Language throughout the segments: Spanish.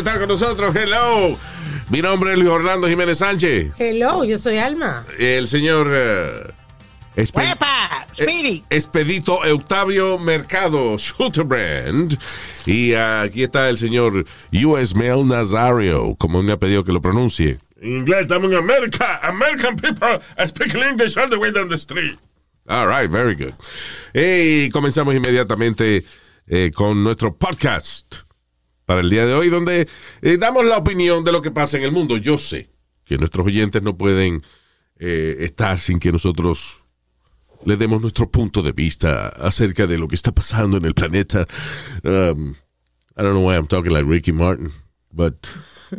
Estar con nosotros. Hello. Mi nombre es Luis Orlando Jiménez Sánchez. Hello, yo soy Alma. El señor eh, Espe- ¡Epa! ¡Speedy! eh, Expedito Octavio Mercado Schulterbrand. Y ah, aquí está el señor US Mail Nazario, como me ha pedido que lo pronuncie. En inglés, estamos en América. American people speak English all the way down the street. All right, very good. Y comenzamos inmediatamente eh, con nuestro podcast para el día de hoy, donde eh, damos la opinión de lo que pasa en el mundo. Yo sé que nuestros oyentes no pueden eh, estar sin que nosotros le demos nuestro punto de vista acerca de lo que está pasando en el planeta. Um, I don't know why I'm talking like Ricky Martin, but...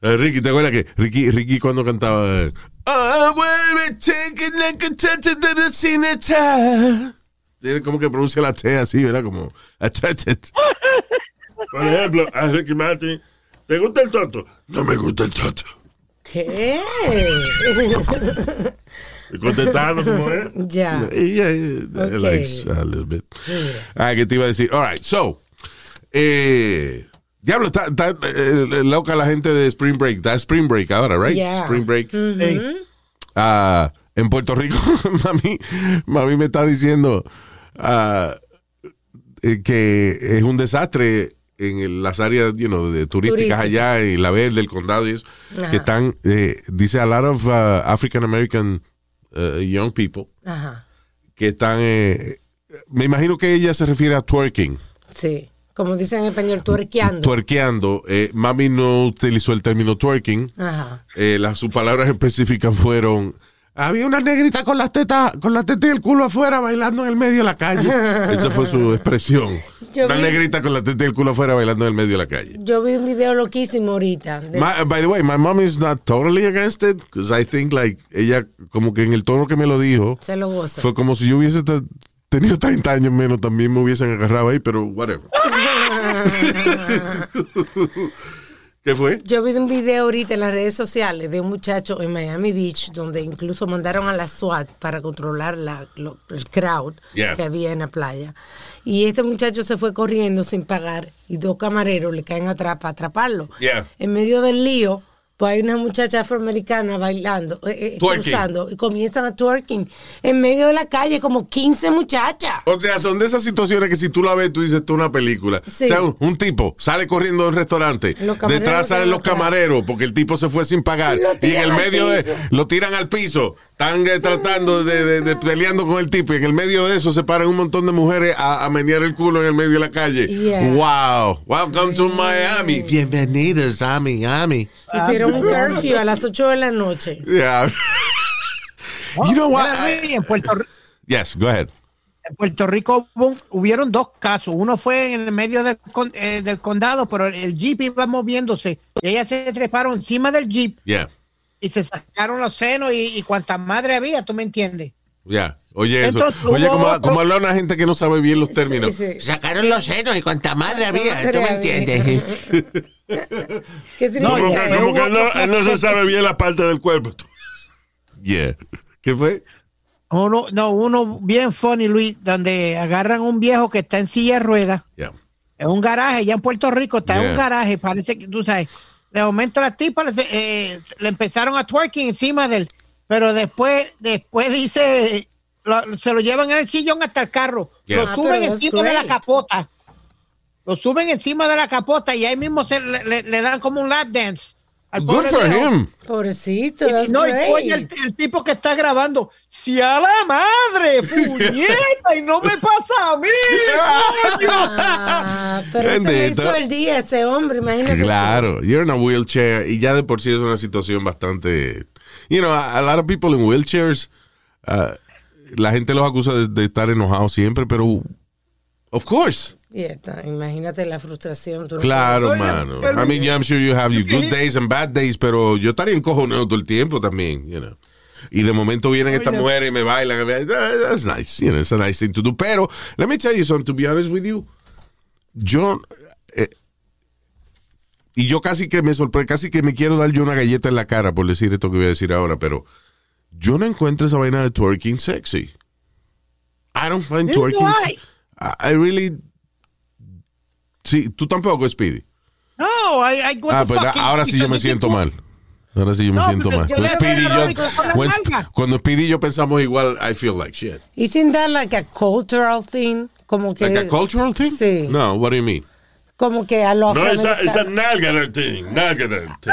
Eh, Ricky, ¿te acuerdas que Ricky, Ricky cuando cantaba eh, I wanna take it like a touch of the cineta"? Tiene como que pronuncia la T así, ¿verdad? Como. Por ejemplo, a Ricky Martin. ¿Te gusta el toto? No me gusta el toto. ¿Qué? Y contestando como es. ya. Yeah, yeah, Okay. likes a little bit. Ah, que te iba a decir. All right, so. Eh, diablo, está, está, eh, loca la gente de Spring Break. Da Spring Break ahora, right? Yeah. Spring Break. Ah, en Puerto Rico, mami, mami me está diciendo ah, eh, que es un desastre en el- las áreas you know, de turísticas Turística. allá y la verde, el condado y eso, Ajá. que están, eh, dice a lot of uh, African American uh, young people Ajá. que están, eh, me imagino que ella se refiere a twerking, Sí. Como dicen en español, tuerqueando. twerkeando. Eh, mami no utilizó el término twerking. Ajá. Eh, las, sus palabras específicas fueron había una negrita con las tetas con la teta y el culo afuera bailando en el medio de la calle esa fue su expresión Yo una vi- negrita con la teta y el culo afuera bailando en el medio de la calle Yo vi un video loquísimo ahorita. de- My- by the way my mom is not totally against it because I think like ella como que en el tono que me lo dijo se lo goza. fue como si yo hubiese te- tenido 30 años menos también me hubiesen agarrado ahí pero whatever ¿qué fue? Yo vi un video ahorita en las redes sociales de un muchacho en Miami Beach donde incluso mandaron a la SWAT para controlar la, lo- el crowd Yeah. que había en la playa. Y este muchacho se fue corriendo sin pagar y dos camareros le caen atrás para atraparlo. Yeah. En medio del lío, pues hay una muchacha afroamericana bailando, eh, eh, cruzando y comienzan a twerking en medio de la calle como 15 muchachas. O sea, son de esas situaciones que si tú la ves, tú dices, es una película. Sí. O sea, un, un tipo sale corriendo de un restaurante, detrás salen los camareros porque el tipo se fue sin pagar. Lo Y en el medio de, lo tiran al piso. Están eh, tratando de, de- de peleando con el tipo. Y en el medio de eso se paran un montón de mujeres a, a menear el culo en el medio de la calle. Yeah. Wow. Welcome to Miami. Bienvenidos a Miami. Pusieron un curfew a las 8 de la noche. Yeah. you know what? en, Puerto, Yes, go ahead. en Puerto Rico hubieron dos casos. Uno fue en el medio del, eh, del condado, pero el jeep iba moviéndose. Y ellas se treparon encima del jeep Yeah. Y se sacaron los senos y, y cuanta madre había, ¿tú me entiendes? Ya, oye eso. Entonces, oye, como, otro- como habla una gente que no sabe bien los términos. Sí, sí. Sacaron los senos y cuánta madre había, madre ¿tú me entiendes? ¿Qué No, Como que, como no, él no se sabe bien la parte del cuerpo. yeah. ¿Qué fue? Uno, no, uno bien funny, Luis, donde agarran un viejo que está en silla de ruedas. Yeah. En un garaje, ya en Puerto Rico, está en un garaje, parece que tú sabes. De momento las tipas le, eh, le empezaron a twerking encima de él, pero después, después dice, lo- se lo llevan en el sillón hasta el carro, Yeah. lo Ah, suben encima de la capota, lo suben encima de la capota y ahí mismo se le, le- le dan como un lap dance. Al Good for viejo. him. Pobrecito, Y, no, y oyes el, el tipo que está grabando, si a la madre, puñeta, y no me pasa a mí. coño". Ah, pero se le hizo el día ese hombre, imagínate. Claro, you're in a wheelchair y ya de por sí es una situación bastante, you know, a, a lot of people in wheelchairs, uh, la gente los acusa de, de estar enojados siempre, pero of course. Y está, imagínate la frustración. Claro, Oye, mano. pero- I mean, yeah, I'm sure you have your good days and bad days, pero yo estaría encojonado todo el tiempo también, you know. Y de momento vienen estas mujeres y me bailan. That's nice, you know, it's a nice thing to do. Pero, let me tell you something, to be honest with you. Yo, eh, y yo casi que me sorprende, casi que me quiero dar yo una galleta en la cara por decir esto que voy a decir ahora, pero yo no encuentro esa vaina de twerking sexy. I don't find twerking. I really. Sí, tú tampoco, Speedy. No, I, I Ah, the pues ahora sí yo me siento mal. Ahora sí yo me No, siento porque mal. yo Speedy, yo, cuando Speedy y yo pensamos igual, I feel like shit. Isn't that like a cultural thing? Como que, Like a cultural thing? Sí. No, what do you mean? como que a los No, esa, afroamericanos. esa nalga thing, nalga thing.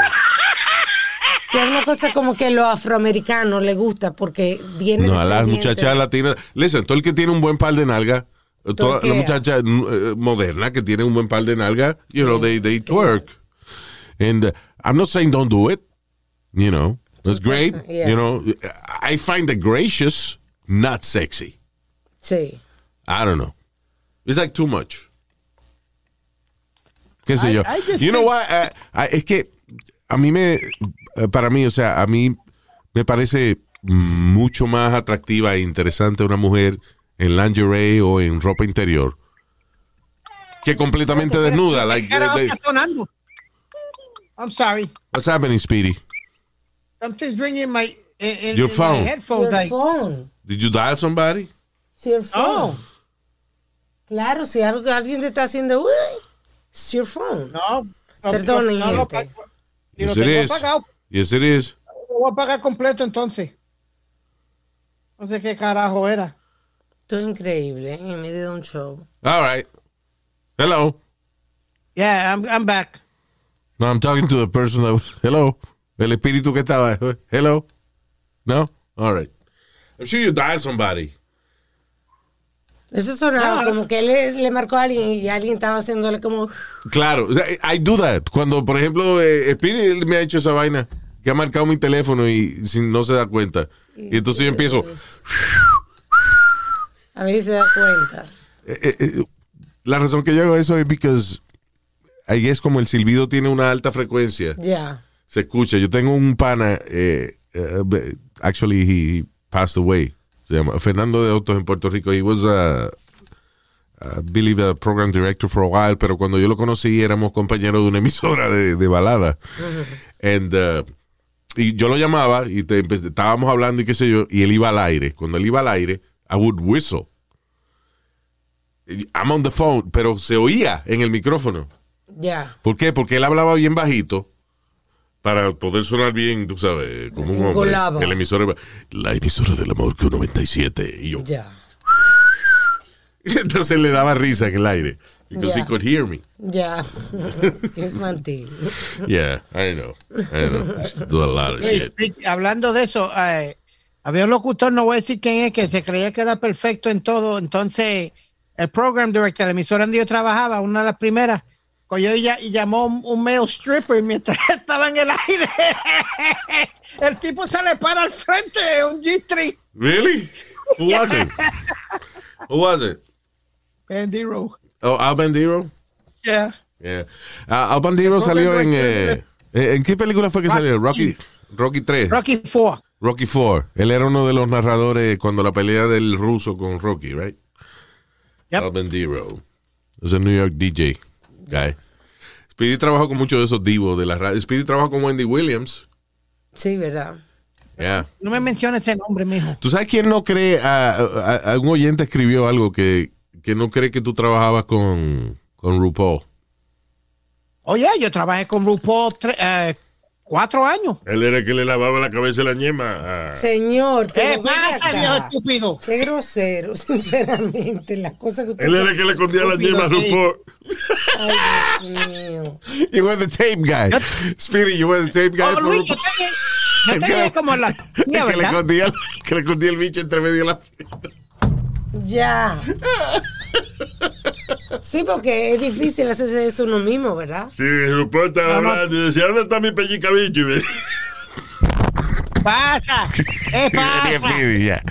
Que es una cosa como que a los afroamericanos les gusta porque viene No, a las muchachas latinas. Listen, todo el que tiene un buen par de nalga, toda la muchacha eh, moderna que tiene un buen par de nalga, you know, they, they twerk. And uh, I'm not saying don't do it, you know, it's great, Yeah. you know. I find it gracious, not sexy. Sí. I don't know. It's like too much. ¿Qué sé I- yo? I you know what? Es que a mí me, uh, para mí, o sea, a mí me parece mucho más atractiva e interesante una mujer en lingerie o en ropa interior que completamente desnuda. Like, Cara, they- está sonando. I'm sorry. what's happening, Speedy? Something's ringing my in, in, Your in phone. my headphones. Your like, phone. Did you dial somebody? It's your Oh. phone. Claro, si algo, alguien te está haciendo, uy, it's your phone. no, no, Perdonen, no, lo gente. lo Yes, it tengo is. apagado. Yes, it is. Lo voy a pagar completo entonces. No sé qué carajo era. Esto es increíble, ¿eh? en medio de un show. All right. Hello. Yeah, I'm, I'm back. No, I'm talking to the person that was. Hello. El espíritu que estaba. Hello. No? All right. I'm sure you dialed somebody. Eso sonaba No. como que él le, le marcó a alguien y alguien estaba haciéndole como... Claro. I do that. Cuando, por ejemplo, eh, Speedy me ha hecho esa vaina, que ha marcado mi teléfono y sin, no se da cuenta. Y entonces yo empiezo. A ver si se da cuenta. eh, eh, eh, la razón que yo hago eso es because ahí es como el silbido tiene una alta frecuencia. Ya. Se escucha. Yo tengo un pana, eh, actually he passed away. Se llama Fernando de Autos en Puerto Rico. He was a, I believe a program director for a while, pero cuando yo lo conocí éramos compañeros de una emisora de, de balada. And, uh, y yo lo llamaba y te estábamos hablando y qué sé yo, y él iba al aire. Cuando él iba al aire, I would whistle. I'm on the phone, pero se oía en el micrófono. Ya. ¿Por qué? Porque él hablaba bien bajito para poder sonar bien, tú sabes, como un hombre. El emisor, la emisora del amor que 97 y yo. Ya. Entonces le daba risa en el aire. Because he could hear me. Ya. es infantil. Yeah, I know. I know. Do a lot of Hey, shit. speak- hablando de eso, eh, había un locutor, no voy a decir quién es, que se creía que era perfecto en todo. Entonces, el program director, la emisora donde yo trabajaba, una de las primeras, cogió y, ya- y llamó un, un male stripper mientras estaba en el aire. el tipo se le para al frente, un G3. Really? Who was it? Who was it? Andy Rowe. Oh, Al Bandero? Yeah. Yeah. Ah, Al Bandero El salió en... Eh, eh, ¿En qué película fue que Rocky. salió? Rocky, Rocky 3. Rocky Four. Rocky 4. Él era uno de los narradores cuando la pelea del ruso con Rocky, right? Yep. Al Bandero. Es un New York DJ guy. Speedy trabajó con muchos de esos divos de la radio. Speedy trabajó con Wendy Williams. Sí, ¿verdad? Yeah. No me menciones ese nombre, mijo. ¿Tú sabes quién no cree? A, a- a- un oyente escribió algo que, que no cree que tú trabajabas con, con RuPaul. Oye, yo trabajé con RuPaul tre- eh, cuatro años. Él era el que le lavaba la cabeza a la ñema. a- Señor, ¿Qué pasa, viejo acá. estúpido? Qué grosero, sinceramente. Las cosas que usted Él era el que le escondía la ñema a. RuPaul. Ay, Dios mío. You were the tape guy. Speedy, you were the tape guy. Oh, Luis, yo tenía, yo tenía como la mía, que, le ¿verdad? escondía, que le escondía el bicho entre medio de la... Ya. Sí, porque es difícil hacerse eso uno mismo, ¿verdad? Sí, no. hablando y decía, ¿dónde está mi pellica bicho? Pasa? ¿Qué pasa? Ya.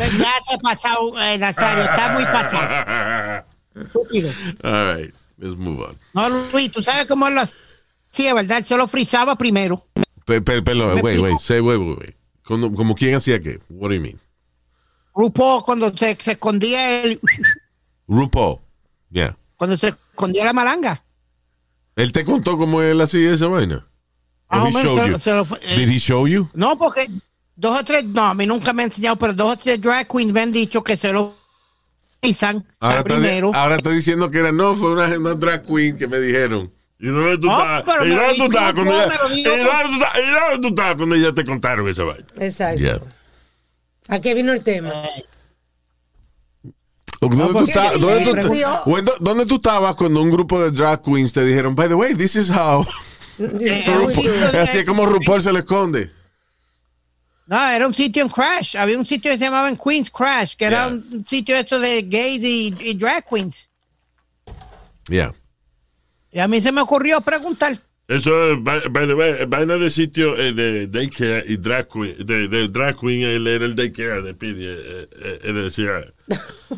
Ha pasado, eh, Nazario. Está muy pasado. Estúpido. All right, let's move on. No, Luis, tú sabes cómo lo hacía, ¿verdad? Él se lo frizaba primero. Pe- pe- Perdón, ¿Me wait, wait, say, wait, wait, wait. Como quién hacía qué? What do you mean? RuPaul cuando se, se escondía el, RuPaul. Yeah. Cuando se escondía la malanga. Él te contó cómo él hacía esa vaina. He se lo- se lo fue- eh, Did he show you? No, porque dos o tres, no, a mí nunca me ha enseñado, pero dos o tres drag queens me han dicho que se lo frizan Ahora está, primero. ahora está diciendo que era, no, fue una, una drag queen que me dijeron. ¿Y dónde tú No, estás? ¿Y dónde lo tú cuando ella-. ¿Y dónde tú cuando ella te contaron esa vaina? Exacto. Yeah. ¿A qué vino el tema? ¿Dónde, tú, me dónde tú- preguntó. ¿Dónde- dónde tú estabas cuando un grupo de drag queens te dijeron, by the way, this is how... Eh, "Uy, RuPaul- Así es como RuPaul se le esconde. No, era un sitio en Crash. Había un sitio que se llamaba en Queens Crash, que era un sitio esto de gays y, y drag queens. Yeah. Y a mí se me ocurrió preguntar. Eso es, by, by the way, vaina de sitio eh, de daycare y drag queen. De, de drag queen, él era el daycare de Pidi. Eh, eh, él decía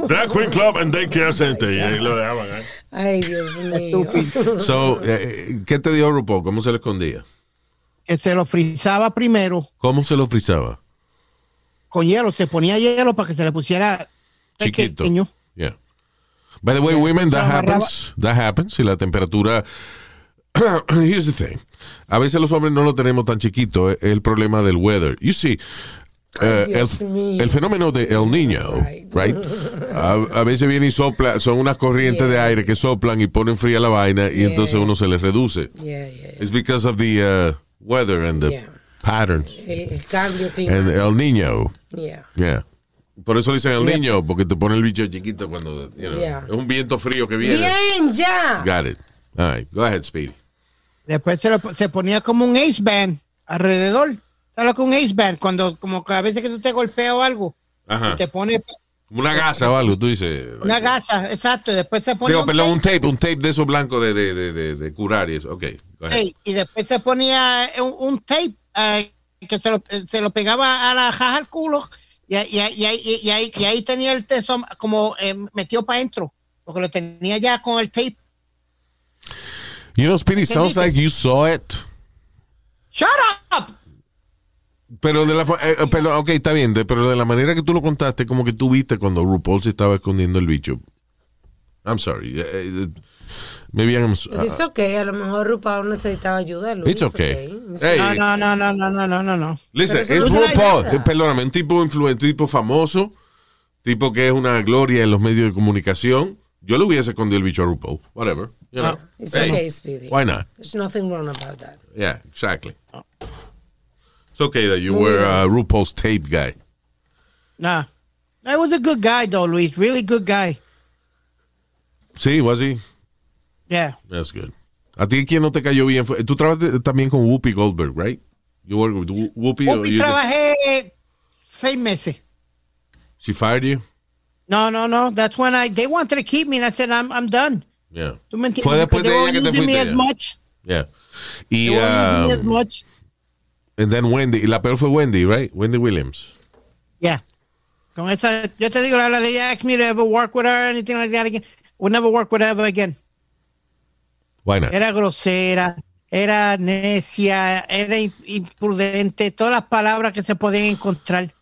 Drag Queen Club and Daycare Center. Y ahí lo dejaban. ¿eh? Ay, Dios mío. So, eh, ¿qué te dijo RuPaul? ¿Cómo se le escondía? Que se lo frizaba primero ¿Cómo se lo frizaba? con hielo. Se ponía hielo para que se le pusiera Chiquito. pequeño. Yeah. By the way, women, that happens. That happens. Si la temperatura. Here's the thing. A veces los hombres no lo tenemos tan chiquito. Es el problema del weather. You see, eh, Dios el, el fenómeno de El Niño, Right. right? A, a veces viene y sopla, son unas corrientes de Yeah. aire que soplan y ponen fría la vaina y Yeah. entonces uno se les reduce. Yeah. It's because of the uh, weather and the patterns. El, el cambio And. El Niño. Yeah. Yeah. Por eso dicen el Yeah. niño, porque te pone el bicho chiquito cuando, you know, es un viento frío que viene. Bien, ya. Got it. All right, go ahead, Speedy. Después se, lo- se ponía como un ace band alrededor. ¿Sabes es un ace band? Cuando, como cada vez que tú te golpeas o algo, Ajá. y te pone Como una gasa o algo, tú dices. una gasa, exacto. Y después se ponía Digo, un perdón, un tape, tape, un tape de esos blancos de, de, de, de, curar y eso. Ok, sí, y después se ponía un, un tape eh, que se lo, se lo pegaba a la jaja al culo y, y, y, y- y ahí, y ahí tenía el teso como eh, metido para adentro, porque lo tenía ya con el tape. You know, Speedy, sounds like you saw it. Shut up. Pero de la eh, eh pero, ok, está bien, pero de la manera que tú lo contaste, como que tú viste cuando RuPaul se estaba escondiendo el bicho. I'm sorry. Eh, eh, maybe I'm, uh, It's okay, a lo mejor RuPaul necesitaba ayuda. Luis. It's okay. okay. No, no, no, no, no, no, no, no. Listen, es RuPaul, perdóname, un tipo influente, un tipo famoso, tipo que es una gloria en los medios de comunicación Yo le hubiese escondido el bicho a RuPaul, whatever. You know. Oh, it's Hey, okay, Speedy. Why not? There's nothing wrong about that. Yeah, exactly. Oh. It's okay that you were a uh, RuPaul's tape guy. Nah. I was a good guy, though, Luis. Really good guy. Sí, was he? Yeah. That's good. ¿A ti quién no te cayó bien? Fue- Tú trabajas también con Whoopi Goldberg, right? You work with Whoopi. Whoopi you- trabajé seis meses. She fired you? No, no, no. That's when I they wanted to keep me, and I said I'm I'm done. Yeah. ¿Tú me entiendes? Fue después de they ella que te fuiste. as much. Yeah. Y, They using me as um, much. and then Wendy. Y la peor fue Wendy, right? Wendy Williams. Yeah. Con esa, yo te digo, la verdad, they asked me to ever work with her or anything like that again. Would never work with her ever again. Why not? Era grosera, era necia, era im- imprudente, todas las palabras que se podían encontrar.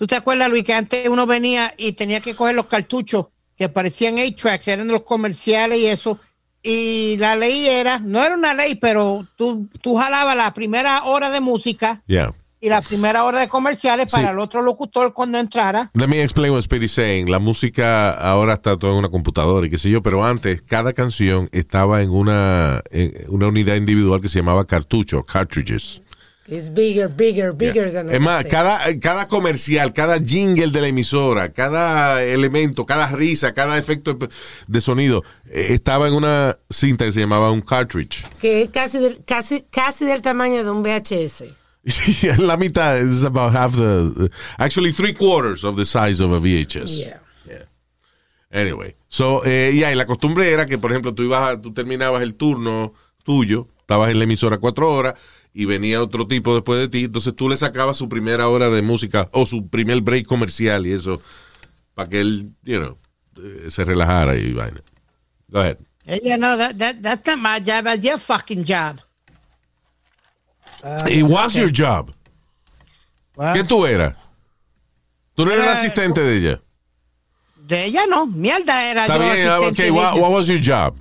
¿Tú te acuerdas, Luis, que antes uno venía y tenía que coger los cartuchos que parecían 8-tracks, eran los comerciales y eso? Y la ley era, no era una ley, pero tú, tú jalabas la primera hora de música Yeah. y la primera hora de comerciales para el otro locutor cuando entrara. Let me explain what Speedy's saying. La música ahora está todo en una computadora y qué sé yo, pero antes cada canción estaba en una, en una unidad individual que se llamaba cartucho, cartridges. It's bigger, bigger, bigger than Es más, cada, cada comercial, cada jingle de la emisora, cada elemento, cada risa, cada efecto de sonido eh, estaba en una cinta que se llamaba un cartridge. Que es casi del, casi, casi del tamaño de un VHS. la mitad is about half the, actually three quarters of the size of a VHS. Yeah. Anyway, so, eh, yeah, y la costumbre era que, por ejemplo, tú ibas, a- tú terminabas el turno tuyo, estabas en la emisora cuatro horas y venía otro tipo después de ti, entonces tú le sacabas su primera hora de música o su primer break comercial y eso para que él, you know, eh, se relajara y vaina. Go ahead. Ella no, that, that, that's not my job, that's your fucking job. It was your job. Well, ¿Qué tú eras? Tú no eras el asistente de ella. De ella no, mierda era Está yo bien, ah, asistente okay, de what, ella. what was your job?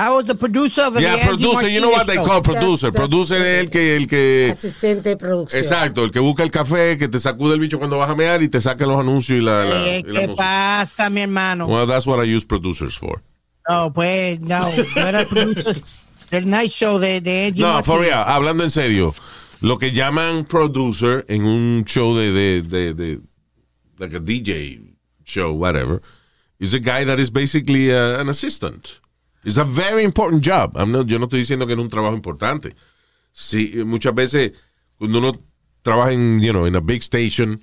I was the producer of the Yeah, producer, you know what they call producer. That's- Producer es el que, el que, Asistente de producción. exacto, el que busca el café, que te sacude el bicho cuando vas a mear y te saca los anuncios y la, la, Eh, y la ¿Qué música. pasa, mi hermano? Well, that's what I use producers for. No, pues, no, no era el producer del night show de, de Angie No, for Martinez. real, hablando en serio, lo que llaman producer en un show de, de, de, de like a DJ show, whatever, is a guy that is basically uh, an assistant. It's a very important job. I'm not- yo no estoy diciendo que es un trabajo importante. Sí, muchas veces cuando uno trabaja en, you know, in a big station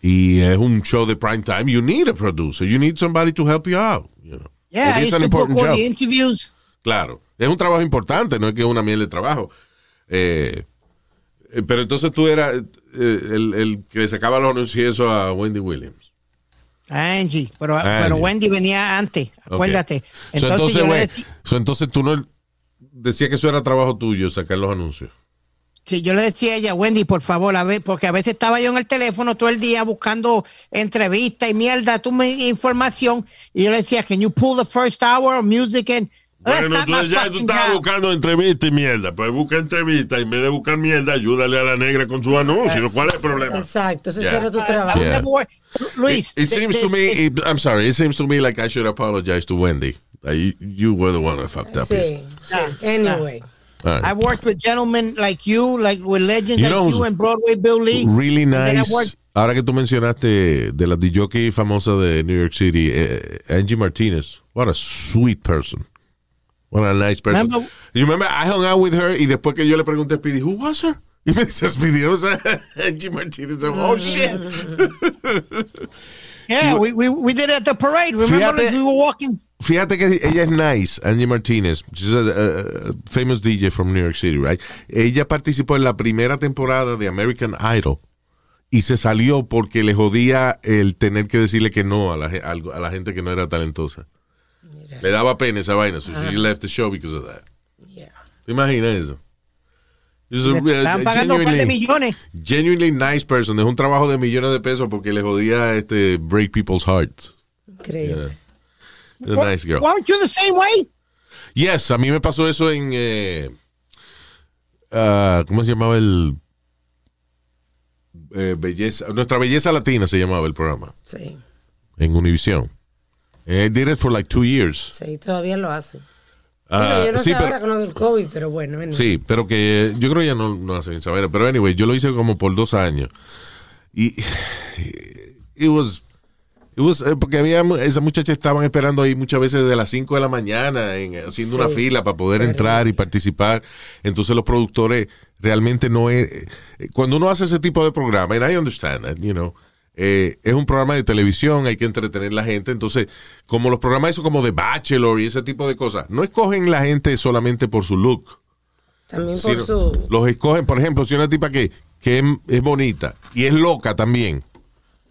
y es un show de prime time, you need a producer. You need somebody to help you out. You know. Yeah, It is an important job. interviews. Claro, es un trabajo importante, no es que es una miel de trabajo. Eh, eh, pero entonces tú eras eh, el, el que le sacaba los anuncios a Wendy Williams. Angie, pero, Angie. pero Wendy venía antes, acuérdate. Entonces, entonces, yo le güey, decía, so, entonces tú no decías que eso era trabajo tuyo, sacar los anuncios. sí, yo le decía a ella, Wendy, por favor, a ver, porque a veces estaba yo en el teléfono todo el día buscando entrevistas y mierda, tú me información, y yo le decía, can you pull the first hour of music and Bueno, not tú, ya tú job. buscando entrevista y mierda. Pues busca entrevista y en vez de buscar mierda, ayúdale a la negra con su anuncio. ¿Cuál es el problema? Exacto, ese Yeah. era tu I trabajo. Yeah. Luis, It, it the- seems the- to me, the- it- I'm sorry, it seems to me like I should apologize to Wendy. Like, you, were the one that fucked up. here. Sí, sí. Anyway. Right. I worked with gentlemen like you, like with legends You like know, you and Broadway Bill Lee. Really I nice. worked- Ahora que tú mencionaste de la DJ famosa de New York City, eh, Angie Martinez. What a sweet person. What a nice person. Remember- you remember I hung out with her y después que yo le pregunté a Speedy, who was her? Y me dice Speedy, it was uh, Angie Martinez. I'm, oh shit. Yeah, we, we, we did it at the parade. Remember, Fíjate- we were walking. Fíjate que ella es nice, Angie Martinez. She's a, a- famous DJ from New York City, right? Ella participó en la primera temporada de American Idol y se salió porque le jodía el tener que decirle que no la, a la gente que no era talentosa. Le daba pena esa vaina, so she left the show because of that. Yeah. ¿Te imaginas eso? A- Le a- estaban pagando un par de millones. genuinely nice person. Es un trabajo de millones de pesos porque le jodía este break people's hearts. Increíble. She's a nice girl. Weren't you the same way? Yes, a mí me pasó eso en. eh, ah, ¿Cómo se llamaba el. eh, belleza, Nuestra Belleza Latina se llamaba el programa. Sí, En Univision. I did it for like two years. sí, todavía lo hace. Ah, Digo, yo no sí, sé pero- ahora con lo del COVID, pero bueno. anyway. Sí, pero que yo creo que ya no, no hacen vaina. Pero anyway, yo lo hice como por dos años. Y. It was. It was, eh, porque había esas muchachas estaban esperando ahí muchas veces de las 5 de la mañana en- haciendo Sí. una fila para poder entrar y participar. Entonces los productores realmente no es eh, cuando uno hace ese tipo de programa, and I understand that, you know, eh, es un programa de televisión, hay que entretener a la gente. Entonces, como los programas eso como de Bachelor y ese tipo de cosas, no escogen la gente solamente por su look. También por su... Los escogen, por ejemplo, si una tipa que, que es, es bonita y es loca también,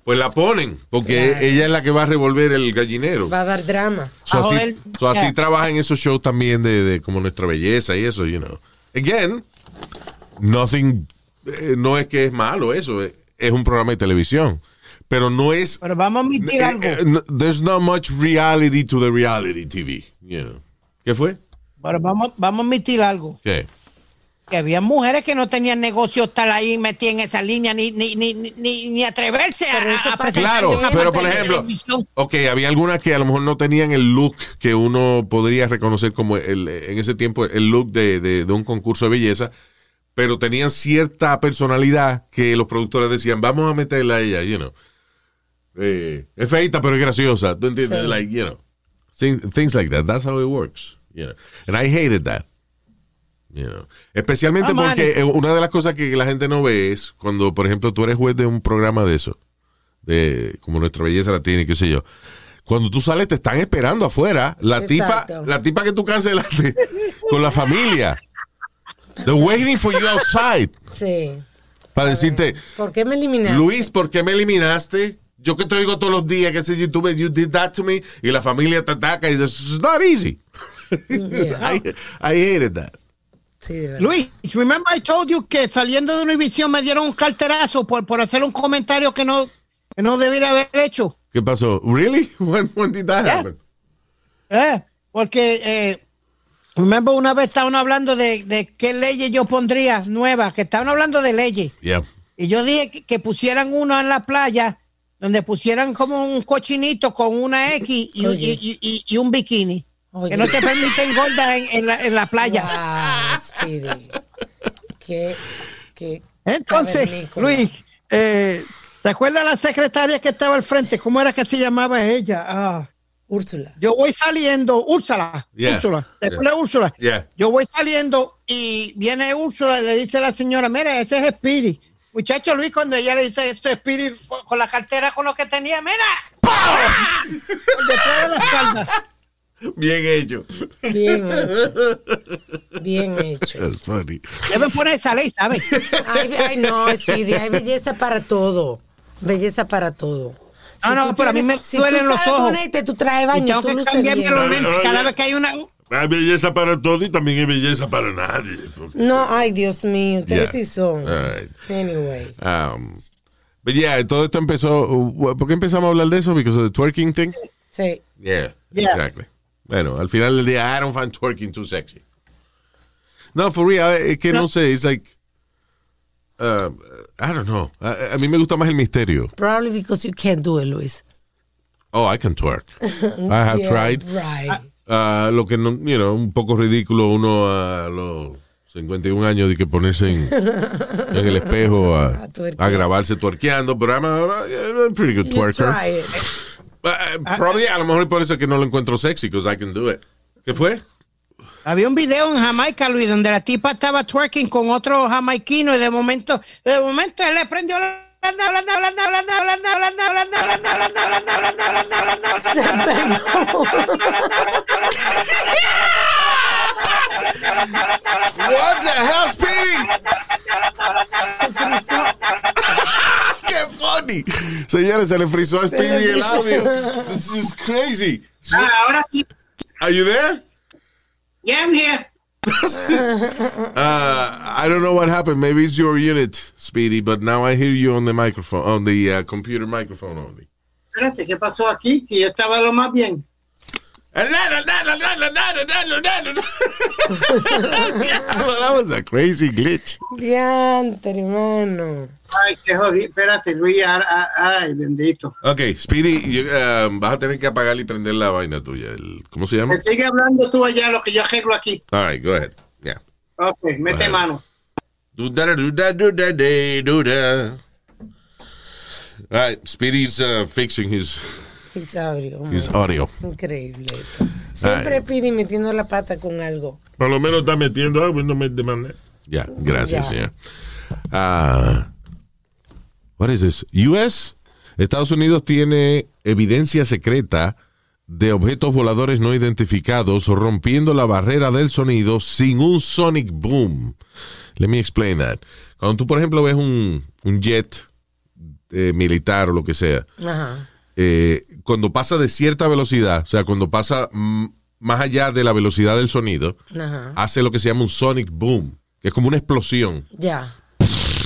pues la ponen, porque Claro. ella es la que va a revolver el gallinero. Va a dar drama. So, A así, so, así yeah. trabaja en esos shows también de, de como nuestra belleza y eso, you know. Again, nothing, eh, no es que es malo eso, es, es un programa de televisión, pero no es, Pero vamos a admitir eh, algo. eh, no- there's not much reality to the reality TV, you know. ¿Qué fue? Pero vamos, vamos a admitir algo. ¿Qué? Que había mujeres que no tenían negocio estar ahí metidas en esa línea ni, ni, ni, ni, ni atreverse a, Pero eso a presentarse Claro, pero por ejemplo, ok, había algunas que a lo mejor no tenían el look que uno podría reconocer como el, en ese tiempo el look de, de- de un concurso de belleza, pero tenían cierta personalidad que los productores decían, vamos a meterla a ella, you know. Eh, es feita, pero es graciosa, ¿tú entiendes? Sí. Like, you know, thing- things like that. That's how it works, you know. And I hated that. You know. Especialmente Ah, porque una de las cosas que la gente no ve es cuando, por ejemplo, tú eres juez de un programa de eso de como nuestra belleza latina y qué sé yo. Cuando tú sales te están esperando afuera la tipa la tipa que tú cancelaste con la familia. They're waiting for you outside. Sí. Para decirte, ¿Por qué me eliminaste? Luis, ¿por qué me eliminaste? Yo que te digo todos los días que ese YouTube, you did that to me, y la familia te ataca y dices, it's not easy. Yeah. I, I hated that. Sí, de verdad. Luis, remember I told you que saliendo de Univision me dieron un carterazo por, por hacer un comentario que no, que no debiera haber hecho. ¿Qué pasó? Really? When, when did that Yeah. happen? Eh, porque, eh, remember una vez estaban hablando de, de qué leyes yo pondría nuevas, que estaban hablando de leyes. Yeah. Y yo dije que, que pusieran uno en la playa, donde pusieran como un cochinito con una X y, y- y- y- y un bikini. Oye. Que no te permiten gorda en, en la, en la playa. Wow. Qué, qué Entonces. Luis, eh, ¿te acuerdas la secretaria que estaba al frente? ¿Cómo era que se llamaba ella? Ah, Úrsula. yo voy saliendo, Úrsula. Yeah. Úrsula. ¿Te acuerdas de Úrsula? Yeah. Yo voy saliendo y viene Úrsula y le dice a la señora, mira, ese es Spirit. Muchacho Luis, cuando ella le dice esto es Spirit con, con la cartera con lo que tenía, mira, detrás de la espalda. Bien hecho. Bien hecho. Bien hecho. That's funny. Deben poner esa ley, ¿sabes? Ay, ay, no, Speedy, hay belleza para todo. Belleza para todo. No, no, tú pero a mí me si duelen tú los ojos. ponerte tu traje de Y baño, tengo tú que cambiarme bien. los lentes cada vez que hay una... Hay belleza para todo y también hay belleza para nadie. No, ay, Dios mío, ustedes Yeah. sí son. Right. Anyway. Um, but yeah, todo esto empezó. uh, ¿Por qué empezamos a hablar de eso? Because of the twerking thing? Sí. Yeah, Yeah. exactly. Bueno, al final del día, I don't find twerking too sexy. No, for real, es que no, sé, it's like. uh, I don't know. A, a mí me gusta más el misterio. Probably because you can't do it, Luis. Oh, I can twerk. I have Yeah, tried. Right. Uh, lo que no, you know, un poco ridículo uno a los 51 años de que ponerse en, en el espejo a, A tuerquear. a grabarse tuerqueando, pero I'm a, I'm a pretty good twerker. Uh, probably, a lo mejor por eso es que no lo encuentro sexy, because I can do it. ¿Qué fue? Había un video en Jamaica, Luis, donde la tipa estaba twerking con otro jamaiquino y de momento, de momento él le prendió la... What the hell, Speedy? ¡Qué funny! Señores, se le frizó a Speedy el audio. This is crazy. Ah, ahora sí. Are you there? Yeah, I'm here. Uh, I don't know what happened. Maybe it's your unit, Speedy, but now I hear you on the microphone, on the uh, computer microphone only. ¿qué pasó aquí? Que yo estaba lo más bien. That was a crazy glitch. Diantre, hermano. Ay, qué jodido. Espérate, Luis. ah, ah, Ay, bendito. Ok, Speedy, you, um, vas a tener que apagar y prender la vaina tuya. El, ¿Cómo se llama? Me sigue hablando tú allá lo que yo arreglo aquí. All right, go ahead. Yeah. Ok, mete mano. Do da do da do da do da. All right, Speedy's uh, fixing his His audio. his audio. Increíble. esto. Siempre pide metiendo la pata con algo. Por lo menos está metiendo algo y no me demanda. Ya, gracias, Ya. señor. Ah, what is this? US, Estados Unidos tiene evidencia secreta de objetos voladores no identificados rompiendo la barrera del sonido sin un sonic boom. Let me explain that. Cuando tú, por ejemplo, ves un, un jet eh, militar o lo que sea, Ajá. Eh, cuando pasa de cierta velocidad, o sea, cuando pasa mm, más allá de la velocidad del sonido, Ajá. hace lo que se llama un sonic boom, que es como una explosión, Ya.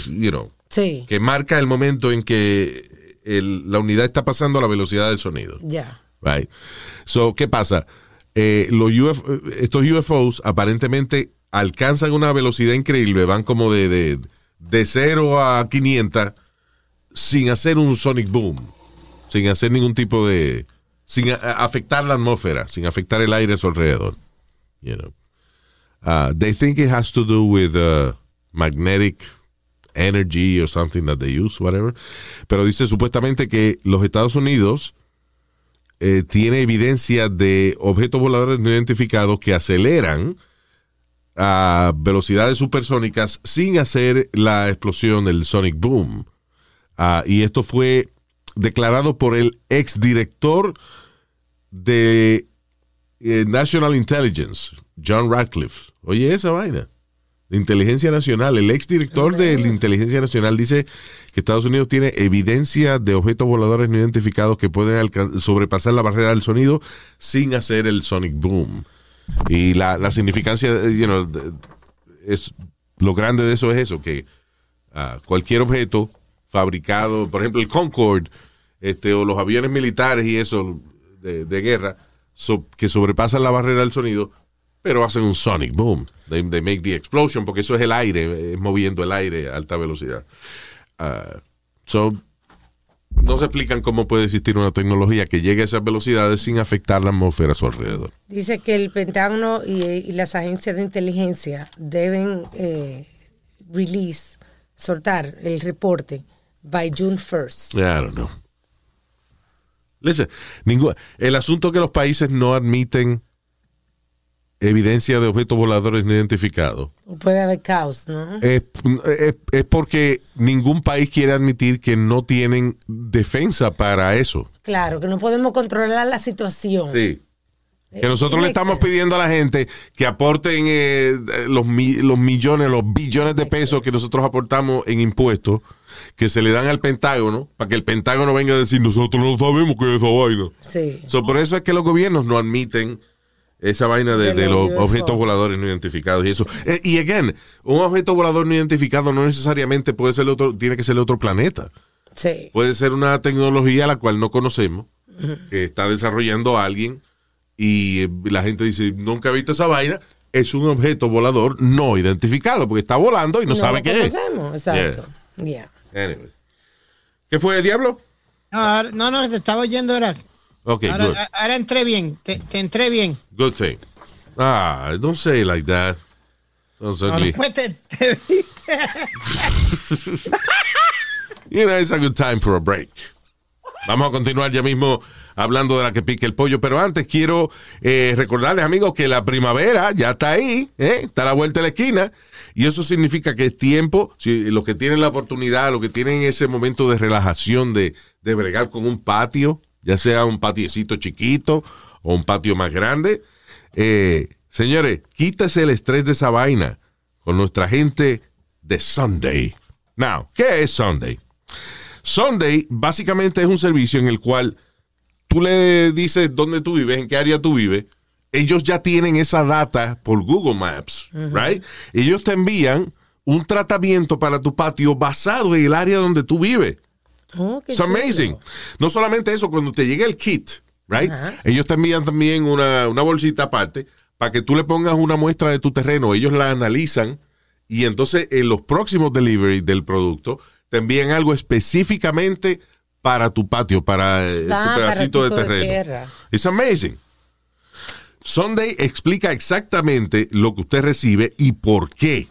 you know, Sí. que marca el momento en que el- la unidad está pasando a la velocidad del sonido. Ya. Right. So, ¿qué pasa? Eh, los UF estos UFOs aparentemente alcanzan una velocidad increíble, van como de, de, de 0 a 500 sin hacer un sonic boom, sin hacer ningún tipo de... sin afectar la atmósfera, sin afectar el aire a su alrededor. You know. Uh, they think it has to do with uh, magnetic energy or something that they use, whatever. Pero dice supuestamente que los Estados Unidos eh, tiene evidencia de objetos voladores no identificados que aceleran a velocidades supersónicas sin hacer la explosión del sonic boom. Ah, y esto fue declarado por el exdirector de eh, National Intelligence, John Radcliffe. Oye, esa vaina. inteligencia nacional. El exdirector de la inteligencia nacional dice que Estados Unidos tiene evidencia de objetos voladores no identificados que pueden sobrepasar la barrera del sonido sin hacer el sonic boom. Y la, la significancia, you know, es lo grande de eso es eso, que ah, cualquier objeto fabricado, por ejemplo el Concorde, este, o los aviones militares y eso de, de guerra, so- que sobrepasan la barrera del sonido, pero hacen un sonic boom. They, they make the explosion, porque eso es el aire, es moviendo el aire a alta velocidad. Ah, so, no se explican cómo puede existir una tecnología que llegue a esas velocidades sin afectar la atmósfera a su alrededor. Dice que el Pentágono y, y las agencias de inteligencia deben eh, release, soltar el reporte by June 1st. I don't know. Listen, ningún- el asunto que los países no admiten evidencia de objetos voladores no identificados Puede haber caos, ¿no? es, es- es porque ningún país quiere admitir que no tienen defensa para eso. Claro, que no podemos controlar la situación. Sí. Eh, Que nosotros le estamos sense. pidiendo a la gente que aporten eh, los, mi- los millones, los billones de pesos que nosotros aportamos en impuestos, que se le dan al Pentágono, para que el Pentágono venga a decir, nosotros no sabemos qué es esa vaina. Sí. So, por eso es que los gobiernos no admiten esa vaina de, De de los UFO. objetos voladores no identificados y eso. Eh, y again, un objeto volador no identificado no necesariamente puede ser otro, tiene que ser de otro planeta. Sí. Puede ser una tecnología la cual no conocemos, que está desarrollando alguien y eh, la gente dice, nunca he visto esa vaina. Es un objeto volador no identificado, porque está volando y no, sabe qué es. conocemos, exacto. Yeah. Anyway. ¿Qué fue, Diablo? No, no, no, te estaba oyendo ahora. Ok, Ahora, good. ahora entré bien, te, te entré bien. Good thing. Ah, don't say it like that. Sounds ugly. después te, te vi. You know, it's a good time for a break. Vamos a continuar ya mismo hablando de la que pique el pollo, pero antes quiero eh, recordarles, amigos, que la primavera ya está ahí, ¿eh? está a la vuelta de la esquina, y eso significa que es tiempo, si los que tienen la oportunidad, los que tienen ese momento de relajación, de, de bregar con un patio, ya sea un patiecito chiquito o un patio más grande, eh, señores, quítese el estrés de esa vaina con nuestra gente de Sunday. Now, ¿qué es Sunday? Sunday básicamente es un servicio en el cual tú le dices dónde tú vives, en qué área tú vives. Ellos ya tienen esa data por Google Maps, right? Ellos te envían un tratamiento para tu patio basado en el área donde tú vives. Oh, It's amazing. chulo. No solamente eso, cuando te llega el kit, right? Ellos te envían también una, una bolsita aparte para que tú le pongas una muestra de tu terreno. Ellos la analizan y entonces en los próximos delivery del producto te envían algo específicamente para tu patio, para eh, Ah, tu para pedacito de terreno. It's amazing. Sunday explica exactamente lo que usted recibe y por qué.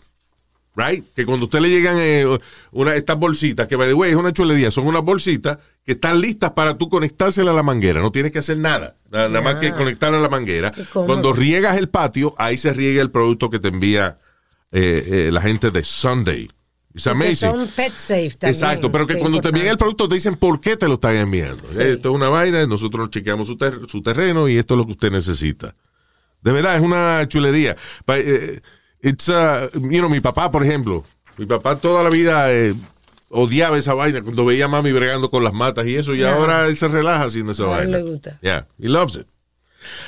Right? Que cuando usted le llegan eh, una, estas bolsitas, que by the way es una chulería, son unas bolsitas que están listas para tú conectárselas a la manguera. No tienes que hacer nada. Nada, nada más que conectarla a la manguera. Cuando riegas el patio, ahí se riega el producto que te envía eh, eh, la gente de Sunday. It's amazing. son pet safe también. Exacto, pero que cuando te envían el importante. producto te dicen por qué te lo están enviando. Sí. Eh, Esto es una vaina, nosotros chequeamos su, ter- su terreno y esto es lo que usted necesita. De verdad, es una chulería. Pa- eh, It's, uh, you know, mi papá, por ejemplo, mi papá toda la vida eh, odiaba esa vaina cuando veía a mami bregando con las matas y eso, y ahora él se relaja haciendo esa Ahora vaina. le gusta. Yeah, he loves it.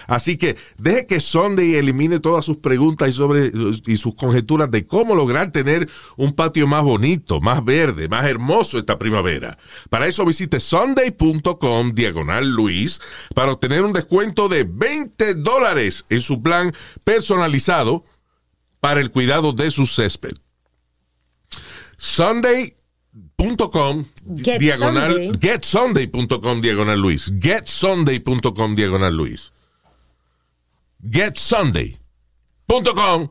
Así que deje que Sunday elimine todas sus preguntas y, sobre, y sus conjeturas de cómo lograr tener un patio más bonito, más verde, más hermoso esta primavera. Para eso visite sunday.com diagonal Luis para obtener un descuento de 20 dólares en su plan personalizado para el cuidado de su césped. Sunday.com Get diagonal Sunday. getsunday.com diagonal Luis. Getsunday.com diagonal Luis. Getsunday.com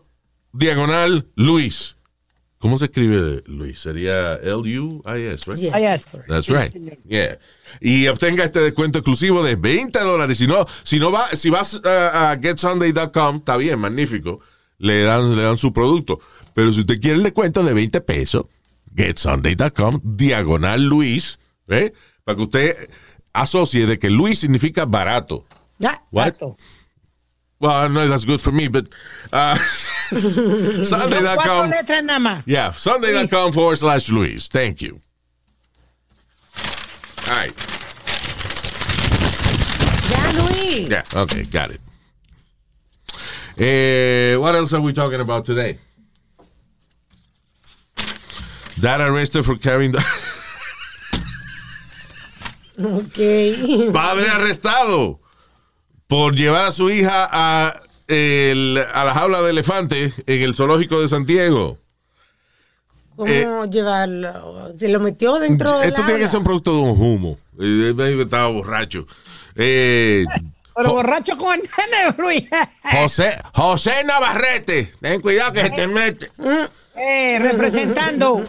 diagonal Luis. ¿Cómo se escribe Luis? Sería L-U-I-S, right? Yes, of course. That's right. Yeah. Y obtenga este descuento exclusivo de 20 dólares. Si no, si no va, si vas a, a getsunday.com, está bien, magnífico. Le dan, le dan su producto. Pero si usted quiere el descuento de 20 pesos, getsunday.com, diagonal Luis, ¿eh? Para que usted asocie de que Luis significa barato. Ah, What? gato. Well, I know that's good for me, but uh, Sunday.com. letras nada más. Yeah, Sunday.com forward slash Luis. Thank you. All right. Ya, Luis. Yeah, okay, got it. Eh, what else are we talking about today? Dad arrested for carrying. the- Ok. Padre arrestado por llevar a su hija a, el- a la jaula de elefante en el zoológico de Santiago. ¿Cómo Eh, llevarlo? ¿Se lo metió dentro de Esto tiene que ser un producto de un humo. Eh, que estaba borracho. Eh, Pero borracho con el nene, Luis. José, José Navarrete. Ten cuidado que se te mete. Eh, representando.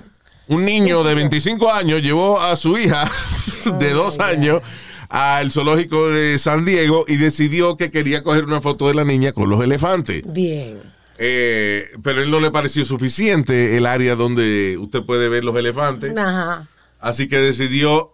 Un niño de 25 años llevó a su hija de dos años al zoológico de San Diego y decidió que quería coger una foto de la niña con los elefantes. Bien. Eh, pero él no le pareció suficiente el área donde usted puede ver los elefantes. Ajá. Así que decidió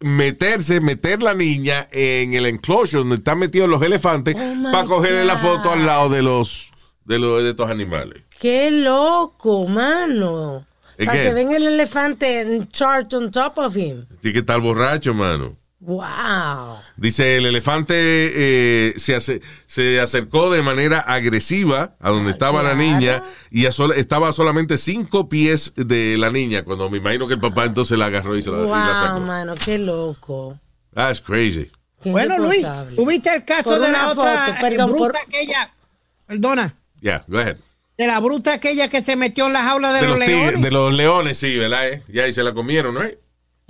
meterse, meter la niña en el enclosure donde están metidos los elefantes Oh, para cogerle la foto al lado de los de los de estos animales. Qué loco, mano. ¿Es Para que venga el elefante en charge on top of him. Tiene que estar borracho, mano. Wow. Dice, el elefante eh, se, ace- se acercó de manera agresiva a donde estaba la niña y a sol- estaba a solamente cinco pies de la niña, cuando me imagino que el papá entonces la agarró y, se la, y la Wow, sacó. mano, qué loco. That's crazy. Qué Bueno, Luis. ¿tuviste el caso Por de la otra foto, eh, perdón, bruta por- aquella? Perdona. Yeah, go ahead. De la bruta aquella que se metió en la jaula de, De los, leones. de los leones, sí, ¿verdad? eh? Ya, y se la comieron, ¿no?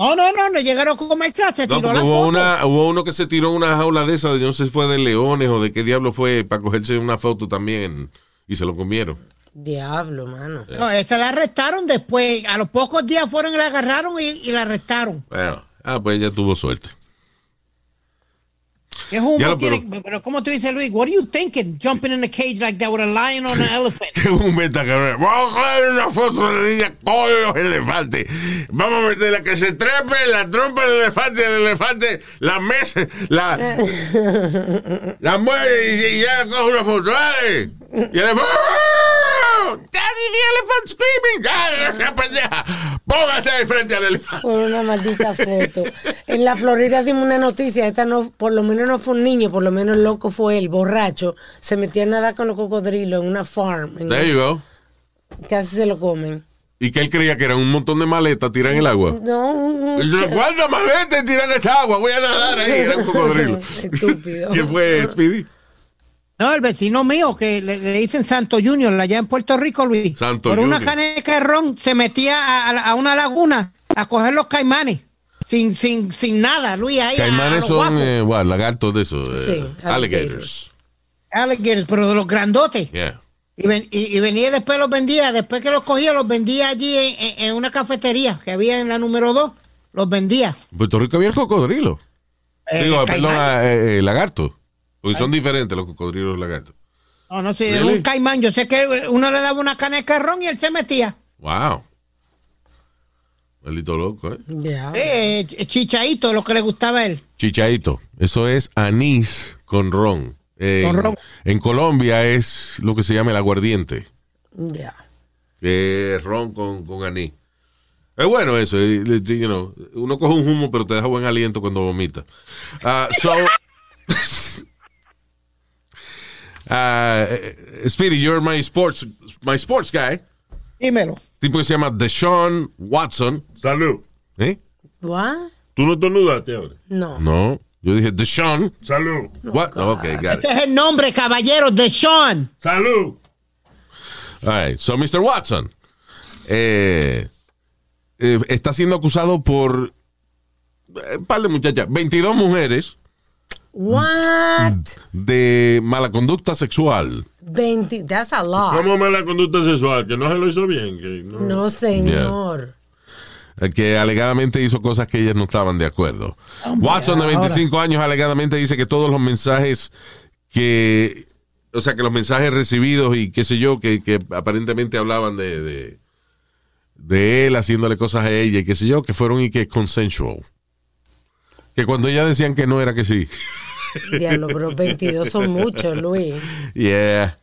No, no, no, no llegaron a comer se No, tiró la hubo, foto. una, hubo uno que se tiró en una jaula de esas, no sé si fue de leones o de qué diablo fue, para cogerse una foto también y se lo comieron. Diablo, mano. No, esa la arrestaron después. A los pocos días fueron y la agarraron y, y la arrestaron. Bueno, ah, pues ella tuvo suerte. ¿Qué humo Ya lo- tiene? pero- Pero, ¿cómo tú dices, Luis? What are you thinking? Jumping in a cage like that with a lion or an elephant? Que un meta cabrón. Vamos a coger una foto de la niña con los elefantes. Vamos a meterla que se trepe la trompa del elefante, el elefante, la mesa, la. la mueve y, y ya coge una foto. ¡Dale! Y el elefante. Daddy, the elephant screaming. ¡Dale, la pendeja! Póngase de frente al elefante. Por una maldita foto. En la Florida dimos una noticia, esta no, por lo menos no fue un niño, por lo menos el loco fue el borracho. Se metió a nadar con los cocodrilos en una farm. en- There you go. casi se lo comen. Y que él creía que eran un montón de maletas tiran en el agua. No, ¿Cuántas maletas tiran esa agua? Voy a nadar ahí. Era un cocodrilo. Estúpido. ¿Quién fue Speedy? No, el vecino mío, que le, le dicen Santo Junior, allá en Puerto Rico, Luis. Santo Por una Junior. caneca de ron se metía a, a a una laguna a coger los caimanes. Sin, sin, sin nada, Luis, ahí. a- a Caimanes los son eh, what, lagartos de esos. eh, Sí, alligators. Alligators, pero de los grandotes. Yeah. Y, ven- y- y venía y después los vendía, después que los cogía, los vendía allí en, en- en una cafetería que había en la número 2. Los vendía. En Puerto Rico había cocodrilo. Eh, Digo, perdón, eh, eh, lagarto. Porque son diferentes los cocodrilos y los lagartos. No, no sé, era Really? un caimán. Yo sé que uno le daba una caneca de ron y él se metía. Wow. Maldito loco, ¿eh? Ya. Eh, chichaito, lo que le gustaba a él. Chichaito. Eso es anís con ron. Con ron. en Colombia es lo que se llama el aguardiente. Ya. ron con, con anís. Es bueno eso, eh, you know, uno coge un humo pero te deja buen aliento cuando vomita. Ah, so, Ah, eh, Speedy, you're my sports, my sports guy. Dímelo. Tipo que se llama Deshaun Watson. Salud. ¿Eh? ¿What? ¿Tú no estornudaste ahora? No. No, yo dije Deshaun. Salud. What? Ok, got it. Ese es el nombre, caballero, de Sean. Salud. All right, so Mr. Watson eh, eh, está siendo acusado por eh, un par de muchachas, 22 mujeres What? de mala conducta sexual. 20. That's a lot. ¿Cómo mala conducta sexual? Que no se lo hizo bien. Que no. No, señor. eh, Que alegadamente hizo cosas que ellas no estaban de acuerdo. Watson, de 25 años, alegadamente dice que todos los mensajes que. O sea, que los mensajes recibidos y qué sé yo, que, que aparentemente hablaban de, de, de él haciéndole cosas a ella y qué sé yo, que fueron y que consensual. Que cuando ellas decían que no era que sí. Diablo, pero 22 son muchos, Luis. Yeah.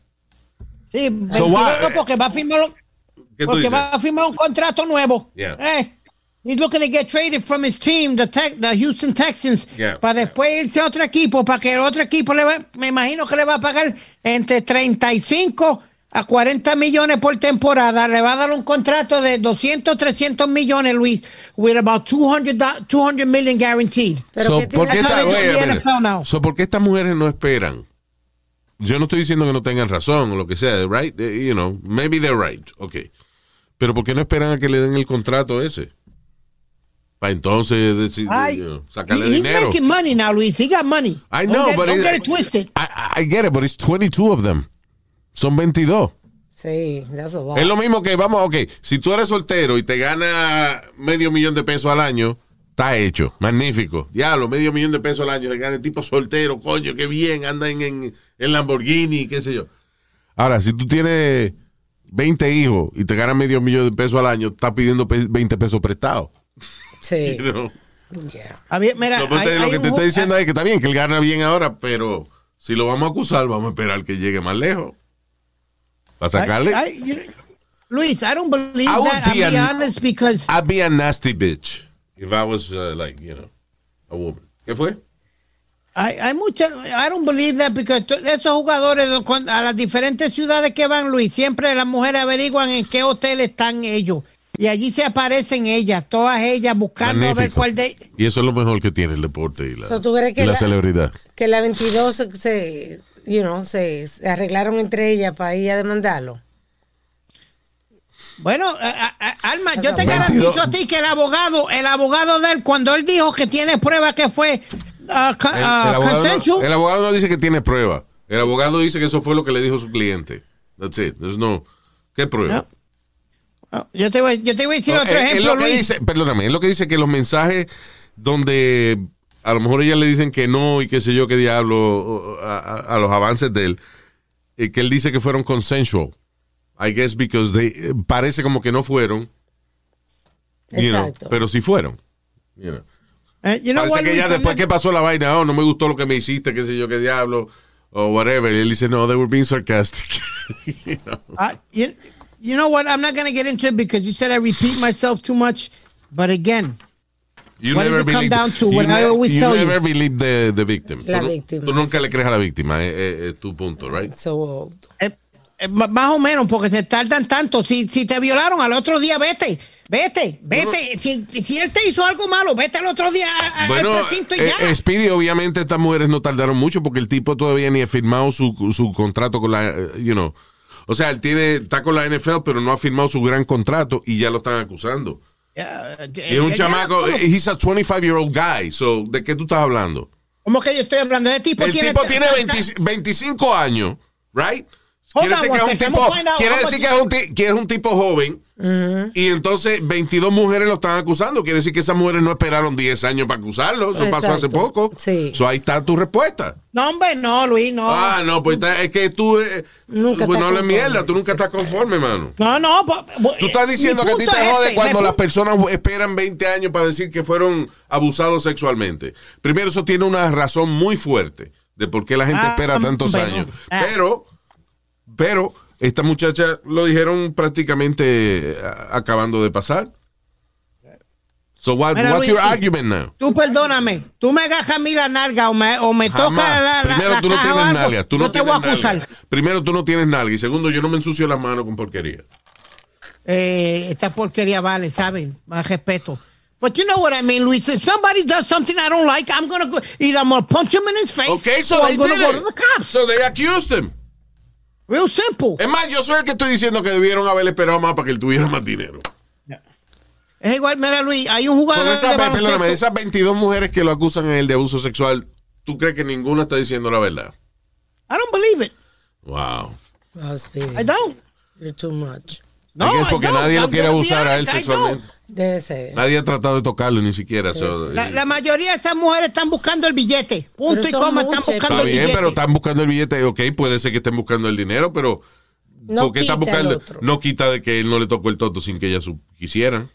Sí, So 22 what? porque va a firmar un- ¿Qué tú porque va a firmar un contrato nuevo. Yeah. Eh, he's looking to get traded from his team, the, the Houston Texans, Yeah. para después irse a otro equipo, para que el otro equipo le va, me imagino que le va a pagar entre 35 a 40 millones por temporada. Le va a dar un contrato de 200, 300 millones, Luis, with about 200, do- 200 million guaranteed. Pero So, ¿qué ¿por, qué esta- oye, so, ¿por qué estas mujeres no esperan? Yo no estoy diciendo que no tengan razón o lo que sea, right? You know, maybe they're right, okay. Pero ¿por qué no esperan a que le den el contrato ese? Para entonces decir, you know, sacarle he- he's dinero. making money now, Luis. He got money. I Don't know, get- but don't it- get it twisted. I, I get it, but it's 22 of them. Son 22. Sí, that's a lot. Es lo mismo que, vamos, ok, si tú eres soltero y te gana medio millón de pesos al año, está hecho, magnífico. Diablo, medio millón de pesos al año, le gana el tipo soltero, coño, qué bien, anda en, en, en Lamborghini, qué sé yo. Ahora, si tú tienes 20 hijos y te ganas medio millón de pesos al año, estás pidiendo pe- 20 pesos prestados. Sí. You know? Yeah. A ver, mira, No, pero hay- te- lo hay que un te estoy diciendo es que está bien, que él gana bien ahora, pero si lo vamos a acusar, vamos a esperar que llegue más lejos. Para sacarle. I- I- you- Luis, I don't believe I would that. I'll be be an- honest because I'd be a nasty bitch if I was uh, like, you know, a woman. ¿Qué fue? hay, hay mucha, I don't believe that because esos jugadores a las diferentes ciudades que van, Luis, siempre las mujeres averiguan en qué hotel están ellos. Y allí se aparecen ellas, todas ellas buscando a ver cuál de... Y eso es lo mejor que tiene el deporte y la, So, ¿tú crees que y la la- celebridad. Que la 22 se, se, you know, se, se arreglaron entre ellas para ir a demandarlo. Bueno, a- a- a- Alma, yo te 22. garantizo a ti que el abogado, el abogado de él, cuando él dijo que tiene pruebas que fue ah, ca- El, el abogado consensual, no, el abogado no dice que tiene prueba. El abogado dice que eso fue lo que le dijo su cliente. That's it. There's no. ¿Qué prueba? Yo te voy, yo te voy a decir No, otro es- es ejemplo, lo que Luis. dice, perdóname, es lo que dice que los mensajes donde a lo mejor ellas le dicen que no y qué sé yo qué diablo a, a- a los avances de él, eh, que él dice que fueron consensual. I guess because they, eh, parece como que no fueron, you know, pero sí fueron. you know. Eh, you know Parece que ya después que pasó la vaina, oh, no me gustó lo que me hiciste, qué sé yo qué diablo, o whatever. Y él dice, no, they were being sarcastic. You know. Uh, you, you know what? I'm not going to get into it because you said I repeat myself too much. But again, You What never believe- down to? you ne- you never believe the, the victim. La tú, víctima, tú nunca sí. le crees a la víctima, es, es- es tu punto, right? So old. eh, eh, más o menos, porque se tardan tanto. Si, si te violaron al otro día, vete, vete, vete. Si, si él te hizo algo malo, vete al otro día a- a- Bueno, al precinto y eh, ya. eh, Speedy, obviamente estas mujeres no tardaron mucho porque el tipo todavía ni ha firmado su, su contrato con la, eh, you know. O sea, él tiene, está con la NFL, pero no ha firmado su gran contrato y ya lo están acusando. Ya, eh, Y es un chamaco, ¿cómo- eh, he's a 25 year old guy, so, ¿de qué tú estás hablando? ¿Cómo que yo estoy hablando? Ese tipo El tiene, tipo tiene 20 25 años, right? Hold Quiere on decir que es un tipo, quiere decir much- que es un, ti- que es un tipo joven y entonces 22 mujeres lo están acusando. Quiere decir que esas mujeres no esperaron 10 años para acusarlo. Eso pasó hace poco. Sí. So, ahí está tu respuesta. No, hombre, no, Luis, no. Ah, no, pues está- es que tú eh, Nunca pues no hables mierda, tú nunca estás conforme, mano. No, no. po- po- Tú estás diciendo que a ti te jode este, cuando las personas esperan 20 años para decir que fueron abusados sexualmente. Primero, eso tiene una razón muy fuerte de por qué la gente Ah, espera tantos bueno. años. Ah. Pero, pero, esta muchacha lo dijeron prácticamente eh, acabando de pasar. So what, Mira, what's Luis, your argument now? Tú perdóname, tú me agarras a mí la nalga o me, o me toca la, la, Primero, la tú no tienes algo, nalga. Tú yo no te voy a acusar. nalga. Primero, tú no tienes nalga. Y segundo, yo no me ensucio las manos con porquería. Eh, esta porquería vale, ¿saben? Más respeto. But you know what I mean, Luis. If somebody does something I don't like, I'm gonna go. Either I'm gonna punch him in his face, Okay, so or I'm gonna did go it. to the cops. So they accused him. Real simple. Es más, yo soy el que estoy diciendo que debieron haber esperado más para que él tuviera más dinero. Es igual, mira, Luis. Hay un jugador Con esas, de perdóname, esas 22 mujeres que lo acusan a él de abuso sexual, ¿tú crees que ninguna está diciendo la verdad? I don't believe it. Wow. I don't. You're too much. No, I porque don't. nadie lo quiere abusar a él sexualmente. Debe ser. Nadie ha tratado de tocarlo ni siquiera. so, La, eh, la mayoría de esas mujeres están buscando el billete. Punto y coma, están buscando Está el bien, billete. pero están buscando el billete. Ok, puede ser que estén buscando el dinero, pero No ¿por qué están quita el buscando? No quita de que él no le tocó el toto sin que ella su- quisiera.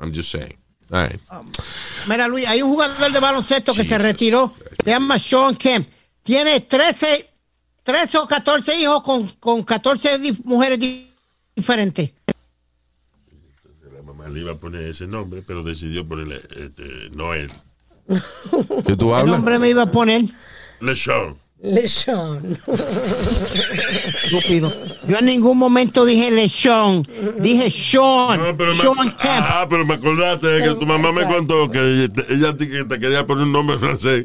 I'm just saying. All right. Mira, Luis, hay un jugador de baloncesto que se Jesus. retiró Se llama Sean Kemp. Tiene 13, 13 o 14 hijos con, con 14 di- mujeres di- diferentes. Le iba a poner ese nombre, pero decidió ponerle este, Noel. ¿Qué tú ¿Qué hablas? nombre me iba a poner? LeSean. Lechón. Estúpido. Yo en ningún momento dije LeSean. Dije Sean. No, pero me, Sean Kemp. ah, pero me acordaste de que tu mamá me contó que ella te, que te quería poner un nombre francés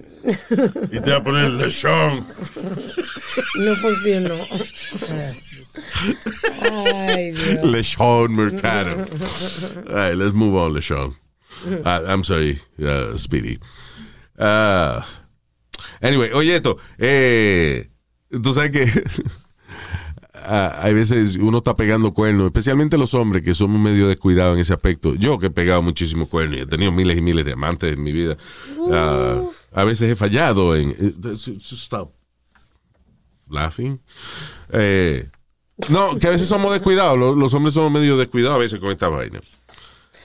y te iba a poner LeSean. No funcionó. Ay, Mercado. All right, let's move on, LeSean. Ah, I'm sorry, uh, Speedy. Ah, anyway, oye esto. Eh, tú sabes que ah, hay veces uno está pegando cuernos, especialmente los hombres que somos medio descuidados en ese aspecto. Yo que he pegado muchísimos cuernos y he tenido miles y miles de amantes en mi vida. a veces he fallado en... eh, Stop laughing. Eh, no, que a veces somos descuidados. Los, los hombres somos medio descuidados a veces con esta vaina.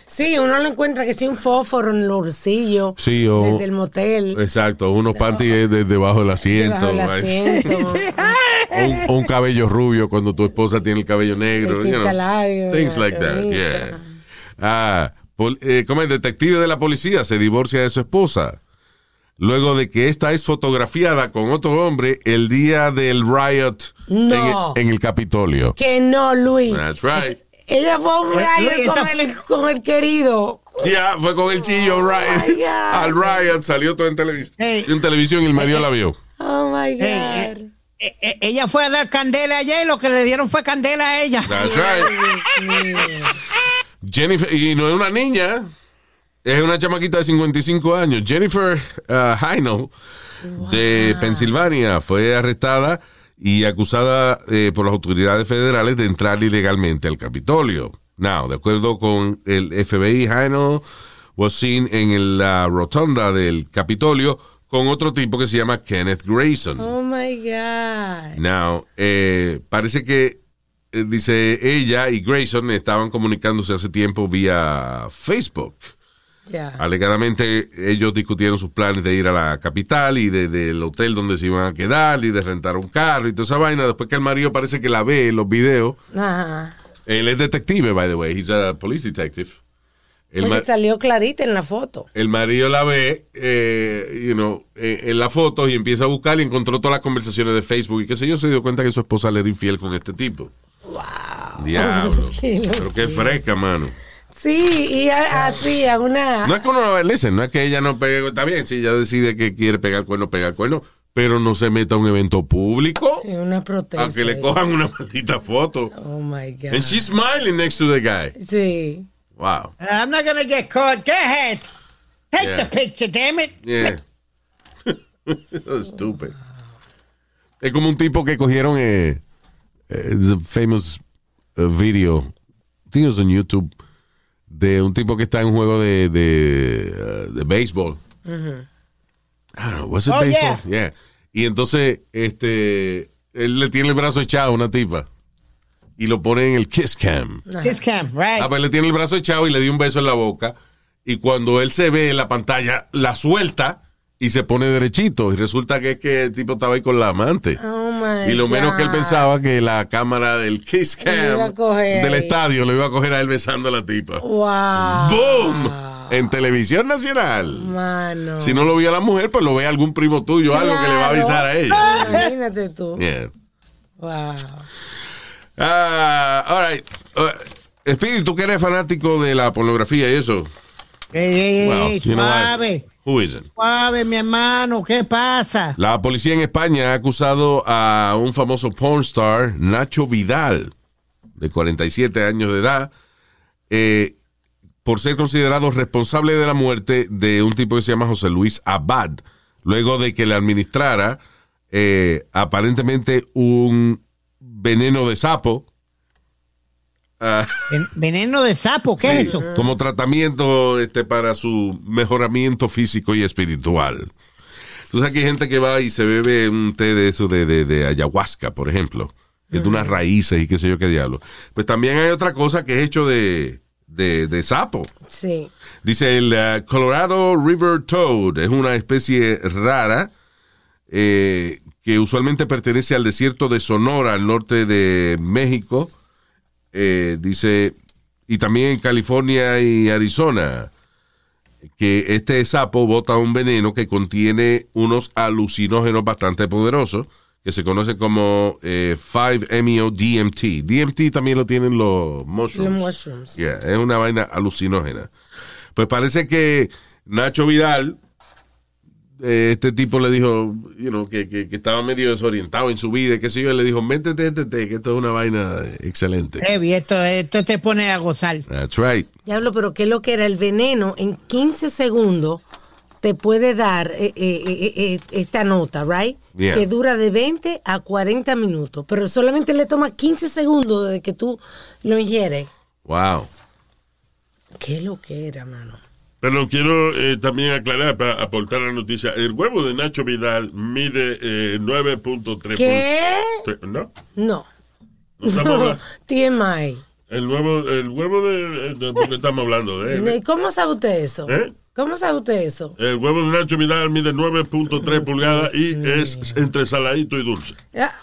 Sí, uno lo encuentra que sí un fósforo en el bolsillo. Sí, o- Desde el motel. Exacto, unos panties de- debajo del asiento. Debajo del right? asiento. O un, cabello rubio cuando tu esposa tiene el cabello negro. El you know, pintalabios, things like that, yeah. Ah, pol- eh, como el detective de la policía se divorcia de su esposa. Luego de que esta es fotografiada con otro hombre el día del riot No. en el Capitolio. Que no, Luis. That's right. Ella fue a un riot con el, con el querido. Ya, fue con el chillo riot. God. al riot, salió todo en televisión. Hey. En televisión y el marido la vio. Oh my God. Eh, eh, eh, eh, ella fue a dar candela ayer y lo que le dieron fue candela a ella. That's right. Jennifer, y no es una niña, es una chamaquita de 55 años. Jennifer uh, Heinel, de Pensilvania, fue arrestada y acusada eh, por las autoridades federales de entrar ilegalmente al Capitolio. Now, de acuerdo con el FBI, Heinel was seen en la rotonda del Capitolio con otro tipo que se llama Kenneth Grayson. Oh my God. Now, eh, parece que, eh, dice ella y Grayson estaban comunicándose hace tiempo vía Facebook. Alegadamente ellos discutieron sus planes de ir a la capital y de- del hotel donde se iban a quedar y de rentar un carro y toda esa vaina. Después que el marido parece que la ve en los videos. Ajá. Él es detective, by the way. He's a police detective. El, salió clarita en la foto. el marido la ve, eh, you know, eh, en la foto y empieza a buscar y encontró todas las conversaciones de Facebook y qué sé yo, se dio cuenta que su esposa le era infiel con este tipo. Wow. Diablo. Qué Pero qué fresca, mano. Sí, y a- así, a una. No es que uno listen, no es que ella no pegue, está bien, si ella decide que quiere pegar cuerno, pegar cuerno, pero no se meta a un evento público en una protesta. a que le cojan una maldita foto. Oh my God. And she's smiling next to the guy. Sí. Wow. I'm not gonna get caught. Go ahead. Take Yeah. the picture, damn it. Yeah. Stupid. Es como un tipo que cogieron eh, eh, a famous uh, video, I think it was on YouTube, de un tipo que está en un juego de, de, uh, de béisbol. I don't know, was it Oh, baseball? Yeah. Y entonces, este, él le tiene el brazo echado a una tipa y lo pone en el kiss cam. Kiss cam, right? Ah, pues le tiene el brazo echado y le dio un beso en la boca. Y cuando él se ve en la pantalla, la suelta y se pone derechito. Y resulta que es que el tipo estaba ahí con la amante. Oh y lo menos que él pensaba que la cámara del Kiss Cam del ahí. estadio lo iba a coger a él besando a la tipa. Wow. ¡Boom! En televisión nacional. Mano. Si no lo vio la mujer, pues lo ve algún primo tuyo, algo que le va a avisar a ella. Imagínate tú. Yeah. Wow. Ah, all right. Uh, Speedy, tú que eres fanático de la pornografía y eso. Ey, ey, ey, suave. Who? Suave, mi hermano. ¿Qué pasa? La policía en España ha acusado a un famoso pornstar, Nacho Vidal, de 47 años de edad, eh, por ser considerado responsable de la muerte de un tipo que se llama José Luis Abad, luego de que le administrara eh, aparentemente un veneno de sapo ah, Ven- Veneno de sapo, ¿qué sí, es eso? como tratamiento este, para su mejoramiento físico y espiritual. Entonces aquí hay gente que va y se bebe un té de eso de, de- de ayahuasca, por ejemplo, que es de unas raíces y qué sé yo qué diablo. Pues también hay otra cosa que es hecho de, de, de sapo. Sí. Dice el eh, Colorado River Toad, es una especie rara eh, que usualmente pertenece al desierto de Sonora, al norte de México. Eh, dice, y también en California y Arizona, que este sapo bota un veneno que contiene unos alucinógenos bastante poderosos, que se conoce como eh, 5-MeO-DMT. DMT también lo tienen los mushrooms. Los mushrooms. Yeah, es una vaina alucinógena. Pues parece que Nacho Vidal, eh, este tipo le dijo, you know, que, que- que estaba medio desorientado en su vida, y qué sé yo, y le dijo, métete, métete, que esto es una vaina excelente. Heavy, esto, esto te pone a gozar. That's right. Diablo, pero ¿qué es lo que era? El veneno en 15 segundos te puede dar eh, eh, eh, eh, esta nota, ¿right? Yeah. Que dura de 20 a 40 minutos, pero solamente le toma 15 segundos desde que tú lo ingieres. Wow. ¿Qué es lo que era, mano? Pero quiero eh, también aclarar para aportar la noticia. El huevo de Nacho Vidal mide eh, 9.3. ¿Qué? ¿No? No. No TMI. El huevo, el huevo de, de- ¿Por qué estamos hablando de él? ¿Cómo sabe usted eso? ¿Eh? ¿Cómo sabe usted eso? El huevo de Nacho Vidal mide 9.3 pulgadas y es entre saladito y dulce. Ah,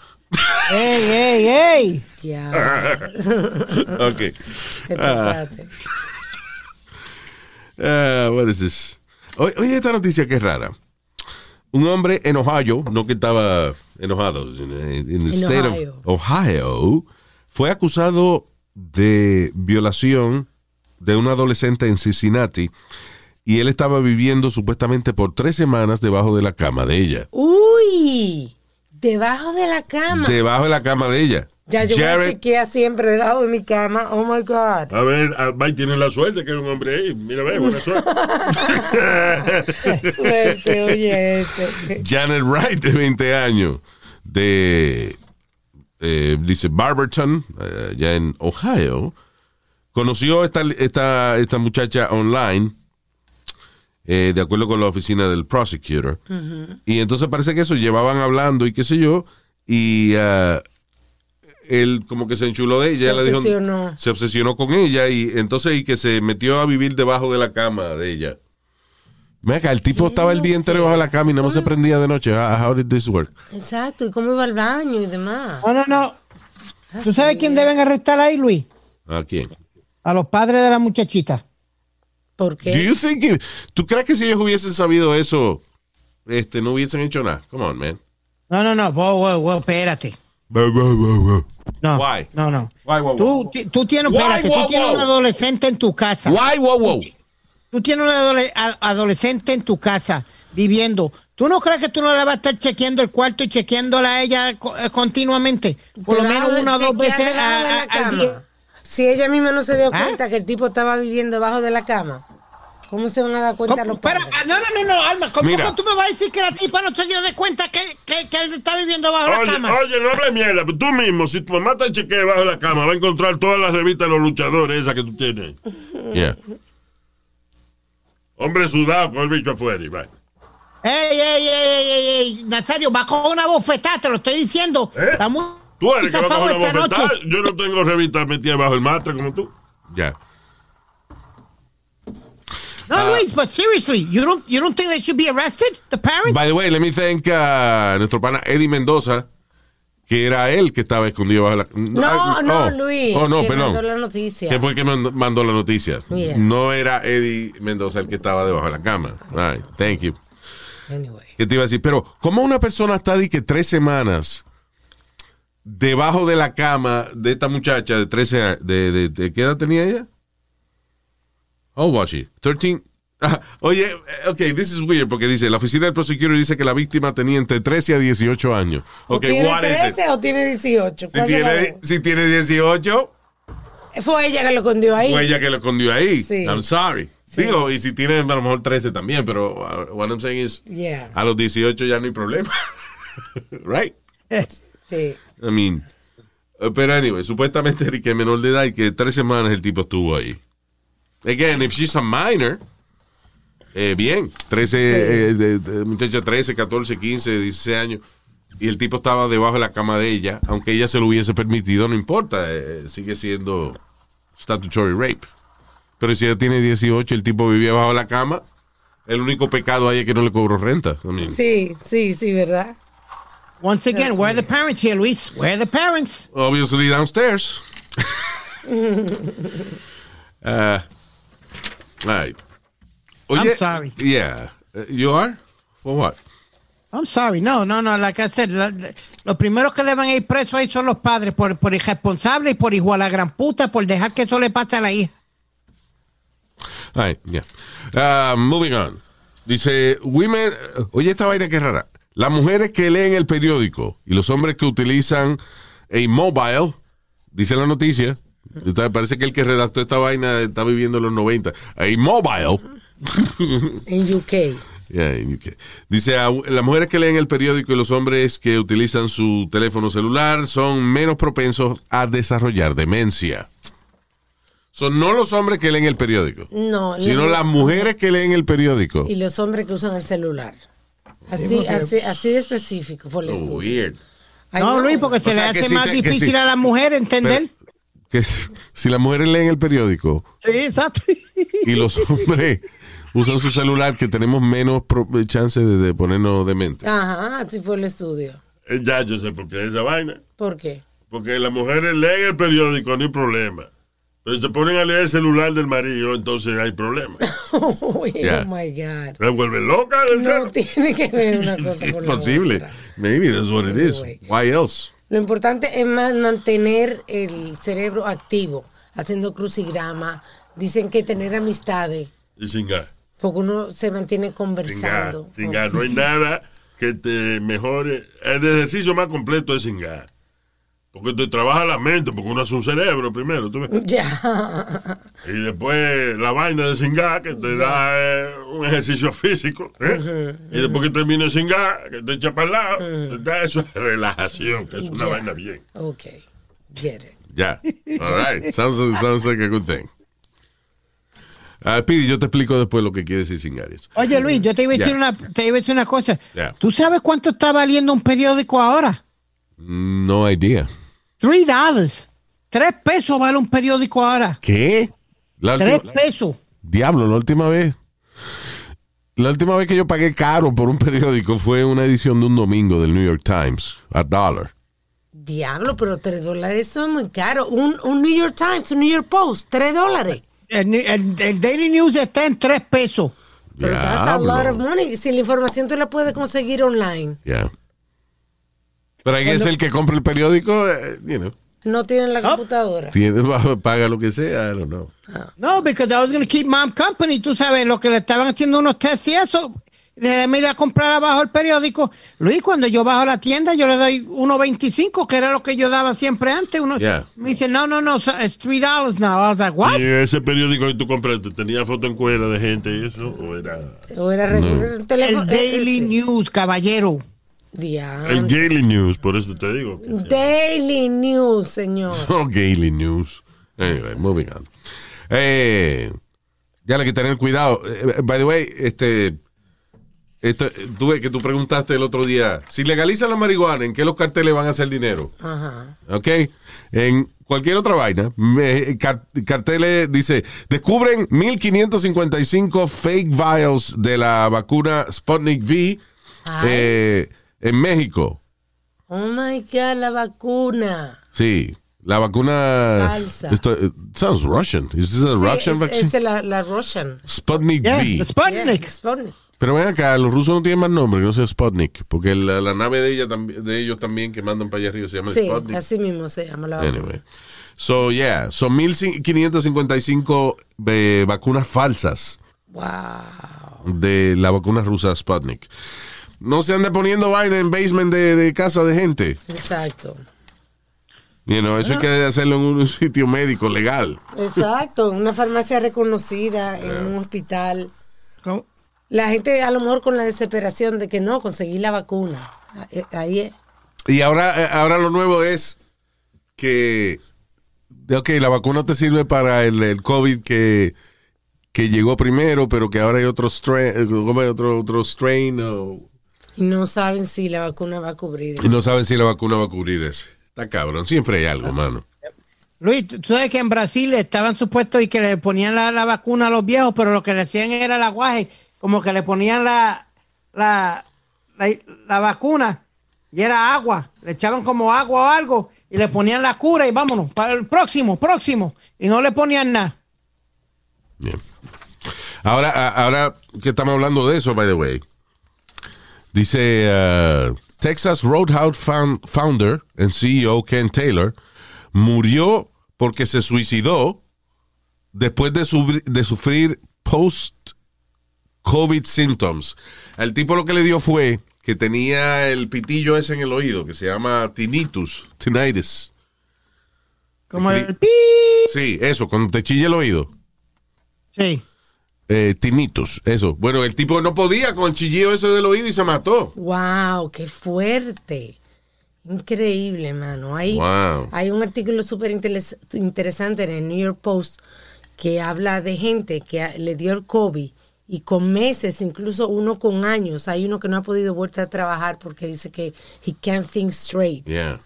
¡Ey, ey, ey! diablo, Ok. te pasaste. Ah, what is this? Oye, oye, esta noticia que es rara. Un hombre en Ohio, no que estaba enojado, en En state Ohio. of Ohio, fue acusado de violación de un adolescente en Cincinnati y él estaba viviendo supuestamente por tres semanas debajo de la cama de ella. Uy, debajo de la cama. Debajo de la cama de ella. Ya yo me Jared, chequea siempre debajo de mi cama. Oh my God. A ver, a- Mike tiene la suerte que hay un hombre ahí. Mira, ve, buena suerte. Suerte, oye, este. Janet Wright, de 20 años, de, eh, dice, Barberton, eh, ya en Ohio, conoció esta, esta, esta muchacha online, eh, de acuerdo con la oficina del prosecutor, y entonces parece que eso, llevaban hablando y qué sé yo, y ah, él como que se enchuló de ella, Se le dijo- obsesionó. se obsesionó con ella, y entonces y que se metió a vivir debajo de la cama de ella. Mira, el tipo estaba el día entero debajo de la cama y no me se prendía de noche. Ah, How did this work? Exacto, y cómo iba al baño y demás. No, no, no. ¿Tú sabes quién deben arrestar ahí, Luis? ¿A quién? A los padres de la muchachita. ¿Por qué? Do you think if- ¿Tú crees que si ellos hubiesen sabido eso, este, no hubiesen hecho nada? Come on, man. No, no, no. Wow, wow, wow, espérate. No. Why? No, no. Why, wow, wow? Tú, ti- tú tienes, Why, espérate, wow, tú tienes wow? un adolescente en tu casa. Why, wow, wow? Tú tienes un adole- a- adolescente en tu casa viviendo. ¿Tú no crees que tú no le vas a estar chequeando el cuarto y chequeándola a ella co- eh, continuamente? Por lo menos una o dos chequear veces debajo a- de la a- al cama. día. Si ella misma no se dio ¿Ah? cuenta que el tipo estaba viviendo debajo de la cama, ¿cómo se van a dar cuenta los padres? ah, no, no, no, no, Alma, ¿cómo Mira. que tú me vas a decir que la tipa no se dio de cuenta que, que, que él está viviendo bajo la cama? oye, no hables mierda. pero Tú mismo, si tu mamá te chequea debajo de la cama, va a encontrar todas las revistas de los luchadores esas que tú tienes. Yeah. Hombre sudado con el bicho afuera y va. Ey, ey, ey, ey, ey, ey, Nazario, va con una bofetada, te lo estoy diciendo. ¿Eh? Está muy Tú eres que va coger una esta bofetada. noche. Yo no tengo revistas metidas bajo el matre como tú. Yeah. No, Luis, but seriously, you don't, you don't think they should be arrested, the parents? By the way, let me thank a nuestro pana Eddie Mendoza, que era él que estaba escondido bajo la... No, Ah, no, oh. Luis. Oh, no, que perdón. mandó la noticia. que fue el que mand- mandó la noticia. Yeah. No era Eddie Mendoza el que estaba debajo de la cama. All right, thank you. Anyway. ¿Qué te iba a decir? Pero, ¿cómo una persona está de que tres semanas debajo de la cama de esta muchacha de 13 años? ¿De, de, de qué edad tenía ella? Old was she? 13. Ah, oye, eh, ok, this is weird porque dice, la oficina del prosecutor dice que la víctima tenía entre 13 a 18 años. ¿O Ok, ¿Tiene what is it? 13 o tiene 18? Si ¿Cuál de las tiene, si tiene 18, dos? Fue ella que lo escondió ahí. fue ella que lo escondió ahí. Sí. I'm sorry. Sí. Digo, y si tiene a lo mejor 13 también, pero uh, what I'm saying is, Yeah. a los 18 ya no hay problema. right? Sí. I mean, uh, pero anyway, supuestamente Rick es menor de edad y que tres semanas el tipo estuvo ahí. Again, if she's a minor, eh, bien, 13, eh, de- de- muchacha 13, 14, 15, 16 años, y el tipo estaba debajo de la cama de ella, aunque ella se lo hubiese permitido, no importa, eh, sigue siendo statutory rape. Pero si ella tiene 18, el tipo vivía bajo la cama, El único pecado ahí es que no le cobró renta. I mean, Sí, sí, sí, ¿verdad? Once again, where are the parents here, Luis? Where are the parents? Obviously downstairs. uh, all right. I'm sorry. Yeah. Uh, you are? For what? I'm sorry. No, no, no. Like I said, la- la- los primeros que le van a ir presos ahí son los padres por, por irresponsables y por hijo a la gran puta por dejar que eso le pase a la hija. All right, yeah. Uh, moving on. Dice, women, oye esta vaina que es rara. Las mujeres que leen el periódico y los hombres que utilizan a mobile, dice la noticia, parece que el que redactó esta vaina está viviendo en los 90. A mobile. En UK. Yeah, in UK. Dice, a- las mujeres que leen el periódico y los hombres que utilizan su teléfono celular son menos propensos a desarrollar demencia. Son no los hombres que leen el periódico, No. sino no. las mujeres que leen el periódico. Y los hombres que usan el celular. Así, así, así de específico fue el So estudio. weird. Ay, No, Luis, porque se O sea, le hace si más te- difícil si- a la mujer entender. Que si las mujeres leen el periódico Sí, exacto. y los hombres usan su celular, que tenemos menos pro- chance de, de ponernos demente. Ajá, así fue el estudio. Eh, Ya yo sé por qué esa vaina. ¿Por qué? Porque las mujeres leen el periódico, no hay problema. Pero si se ponen a leer el celular del marido, entonces hay problema. Oh, Yeah. my God. Se vuelve loca No cero. tiene que ver una cosa Es con la posible. otra. Maybe that's what it is. Why else? Lo importante es más mantener el cerebro activo, haciendo crucigrama. Dicen que tener amistades, Y sin gas. porque uno se mantiene conversando. Sin gas. No hay nada que te mejore. El ejercicio más completo es sin gas. Porque te trabaja la mente, porque uno hace un cerebro primero, ¿tú ves? Ya. Y después la vaina de sin gas, que te da eh, un ejercicio físico. ¿eh? Y después que termine el sin gas, que te echa para el lado, te da eso es relajación, que es una Ya. vaina bien. Ok. Get it. Yeah. All right. Sounds, sounds like a good thing. Ah, Pidi, yo te explico después lo que quiere decir sin Aries. Oye, Luis, yo te iba a decir, Ya. una, te iba a decir una cosa. Ya. ¿Tú sabes cuánto está valiendo un periódico ahora? No idea. Three dollars. Tres pesos vale un periódico ahora. ¿Qué? La Tres última- pesos. Diablo, la última vez. La última vez que yo pagué caro por un periódico fue una edición de un domingo del New York Times, a dollar. Diablo, pero tres dólares eso es muy caro. Un, un New York Times, un New York Post, tres dólares. El, el- el Daily News está en tres pesos. Pero that's a lot of money. Si la información tú la puedes conseguir online, Yeah. Pero ahí es el que compra el periódico, eh, you know, no tienen la No. computadora. tiene, paga lo que sea, I don't know. No, because I was going to keep mom company. Tú sabes, lo que le estaban haciendo unos tests y eso. Déjame ir a comprar abajo el periódico. Luis, cuando yo bajo la tienda, yo le doy 1.25, que era lo que yo daba siempre antes. Uno, Yeah. Me dice, no, no, no, it's $3 now. I was like, what? Y ese periódico que tú compraste, ¿tenía foto en cuera de gente y eso? ¿O era O era un teléfono- El Daily eh, eh, News, caballero. El Daily News? Por eso te digo. Daily News, señor. Oh, Gaily News. Anyway, moving on. Eh, ya le hay que tener cuidado. Eh, by the way, este, esto, tú ves que tú preguntaste el otro día, si legalizan la marihuana, ¿en qué los carteles van a hacer dinero? Ajá. ¿Ok? En cualquier otra vaina, me- carteles dice, descubren 1555 fake vials de la vacuna Sputnik V eh, en México. Oh my God, la vacuna. Sí, la vacuna... Falsa. Esto, eh, sounds Russian. Is this a Sí, Russian es, vaccine? es la, la Russian. Sputnik Yeah, V. Sputnik. Yeah, Sputnik. Pero ven acá, los rusos no tienen más nombre que no sea Sputnik, porque la, la nave de ella también, de ellos también que mandan para allá arriba se llama Sí, Sputnik. así mismo se llama la vacuna. Anyway. So, yeah, son 1555 eh, vacunas falsas Wow. de la vacuna rusa Sputnik. No se ande poniendo vaina en basement de, de casa de gente. Exacto. You know, eso hay que hacerlo en un sitio médico legal. Exacto. En una farmacia reconocida, en un hospital. ¿Cómo? La gente a lo mejor con la desesperación de que no, conseguí la vacuna. Ahí es. Y ahora, eh, ahora lo nuevo es que, ok, la vacuna te sirve para el, el COVID que, que llegó primero, pero que ahora hay otro strain, eh, otro, otro strain, o- no saben si la vacuna va a cubrir. y no saben si la vacuna va a cubrir ese. Está cabrón, siempre hay algo, mano. Luis, tú sabes que en Brasil estaban supuestos y que le ponían la, la vacuna a los viejos, pero lo que le hacían era el aguaje como que le ponían la, la, la, la vacuna y era agua. Le echaban como agua o algo y le ponían la cura y vámonos, para el próximo, próximo. Y no le ponían nada. Bien. Ahora, ahora que estamos hablando de eso, by the way, dice uh, Texas Roadhouse found- founder and CEO Ken Taylor murió porque se suicidó después de, sufrir post-COVID symptoms. El tipo lo que le dio fue que tenía el pitillo ese en el oído que se llama tinnitus, tinnitus. Como el pi. Sí, eso, cuando te chilla el oído. Sí. Eh, tinnitus, eso. Bueno, el tipo no podía con el chillido ese del oído y se mató. Wow, qué fuerte. Increíble, mano. Hay, Wow. hay un artículo súper interes- interesante en el New York Post que habla de gente que le dio el COVID y con meses, incluso uno con años, hay uno que no ha podido volver a trabajar porque dice que he can't think straight. Yeah.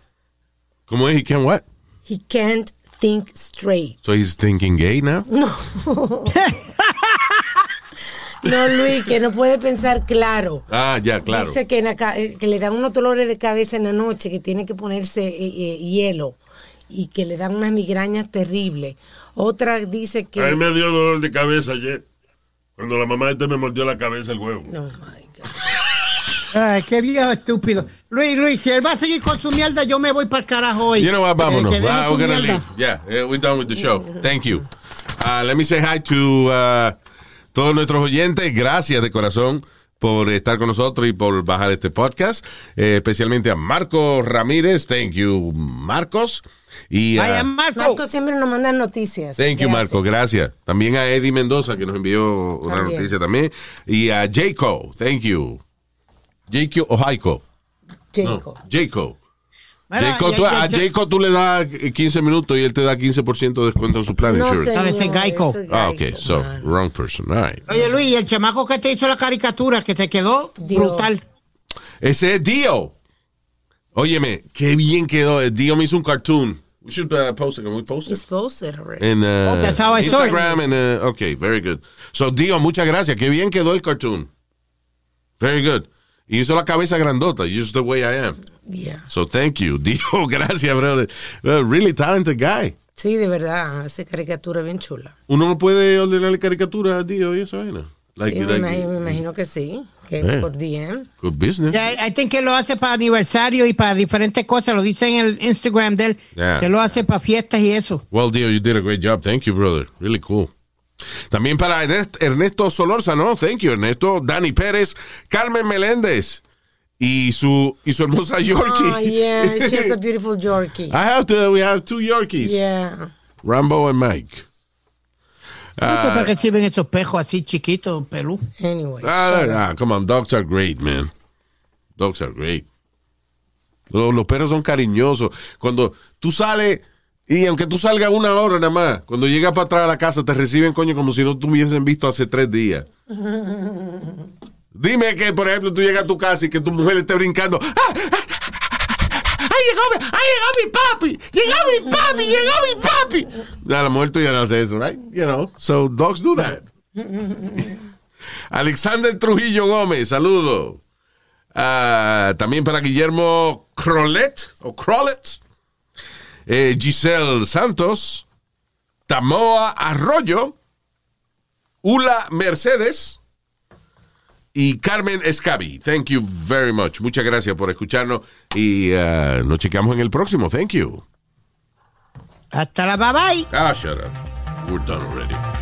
¿Cómo es? He can what? He can't think straight. So he's thinking gay now? No, Luis, que no puede pensar claro. Ah, ya, claro. Dice que, en la ca- eh, que le dan unos dolores de cabeza en la noche, que tiene que ponerse eh, eh, hielo y que le dan unas migrañas terribles. Otra dice que... A mí me dio dolor de cabeza ayer. Cuando la mamá de este me mordió la cabeza el huevo. No, my God. Ay, qué viejo estúpido. Luis, Luis, si él va a seguir con su mierda, yo me voy para el carajo hoy. You know what? Vámonos. Eh, su we're gonna leave. Yeah, we're done with the show. Thank you. Uh, let me say hi to uh, todos nuestros oyentes. Gracias de corazón por estar con nosotros y por bajar este podcast. Eh, especialmente a Marco Ramírez. Thank you, Marcos. Y a- Vaya, Marco. Marco siempre nos manda noticias. Thank you. Marco. Gracias. También a Eddie Mendoza, que nos envió una También. noticia también. Y a Jaco. Thank you. Jaco o Jaiko. Jacob. No, Jaco. Mira, tú- ya- a ya- Jaco tú le das 15 minutos y él te da 15% de descuento en su plan No, insurance. Señor, Geico. Ah, ok. So, man. wrong person. All right. Oye, Luis, y el chamaco que te hizo la caricatura, que te quedó brutal. Ese es Dio. Óyeme, qué bien quedó. Dio me hizo un cartoon. We should uh, post it. Can we post it? He's posted already. En uh, Oh, that's how I saw it. Instagram and uh, okay, very good. So Dio, muchas gracias. Qué bien quedó el cartoon. Very good. Y hizo la cabeza grandota, just the way I am. Yeah. So thank you, Dio. Gracias, brother. Really talented guy. Sí, de verdad, hace caricatura bien chula. Uno no puede ordenarle caricatura a Dio y esa vaina. Like, sí, me, like, imagino, me imagino que sí, que por DM. Good business. Ya, I think que lo hace para aniversario y para diferentes cosas. Lo dice en el Instagram de él. Yeah. Que lo hace para fiestas y eso. Well, Dio, you did a great job. Thank you, brother. Really cool. También para Ernest- Ernesto Solórzano, thank you, Ernesto. Dani Pérez, Carmen Meléndez y su, y su hermosa Yorkie. Oh, yeah, she has a beautiful Yorkie. I have to, we have two Yorkies. Yeah. Rambo and Mike. No sé para qué sirven estos pejos así chiquitos, pelú. Anyway. Ah, ah, come on, dogs are great, man. Dogs are great. Los, los perros son cariñosos. Cuando tú sales, y aunque tú salgas una hora nada más, cuando llegas para atrás a la casa te reciben, coño, como si no te hubiesen visto hace tres días. Dime que, por ejemplo, tú llegas a tu casa y que tu mujer esté brincando. ¡Ah! ¡Ah! ¡Ahí llegó, mi- ahí llegó mi papi! ¡Llegó mi papi! ¡Llegó mi papi! A la mujer tuya no hace eso, right? You know, so dogs do that. Alexander Trujillo Gómez, saludo. Ah, también para Guillermo Crolet, o Crolet. Eh, Giselle Santos. Tamoa Arroyo. Ula Mercedes. Y Carmen Escabi. Thank you very much. Muchas gracias por escucharnos. Y ah, nos chequeamos en el próximo. Thank you. Hasta la bye bye. Ah, shut up. We're done already.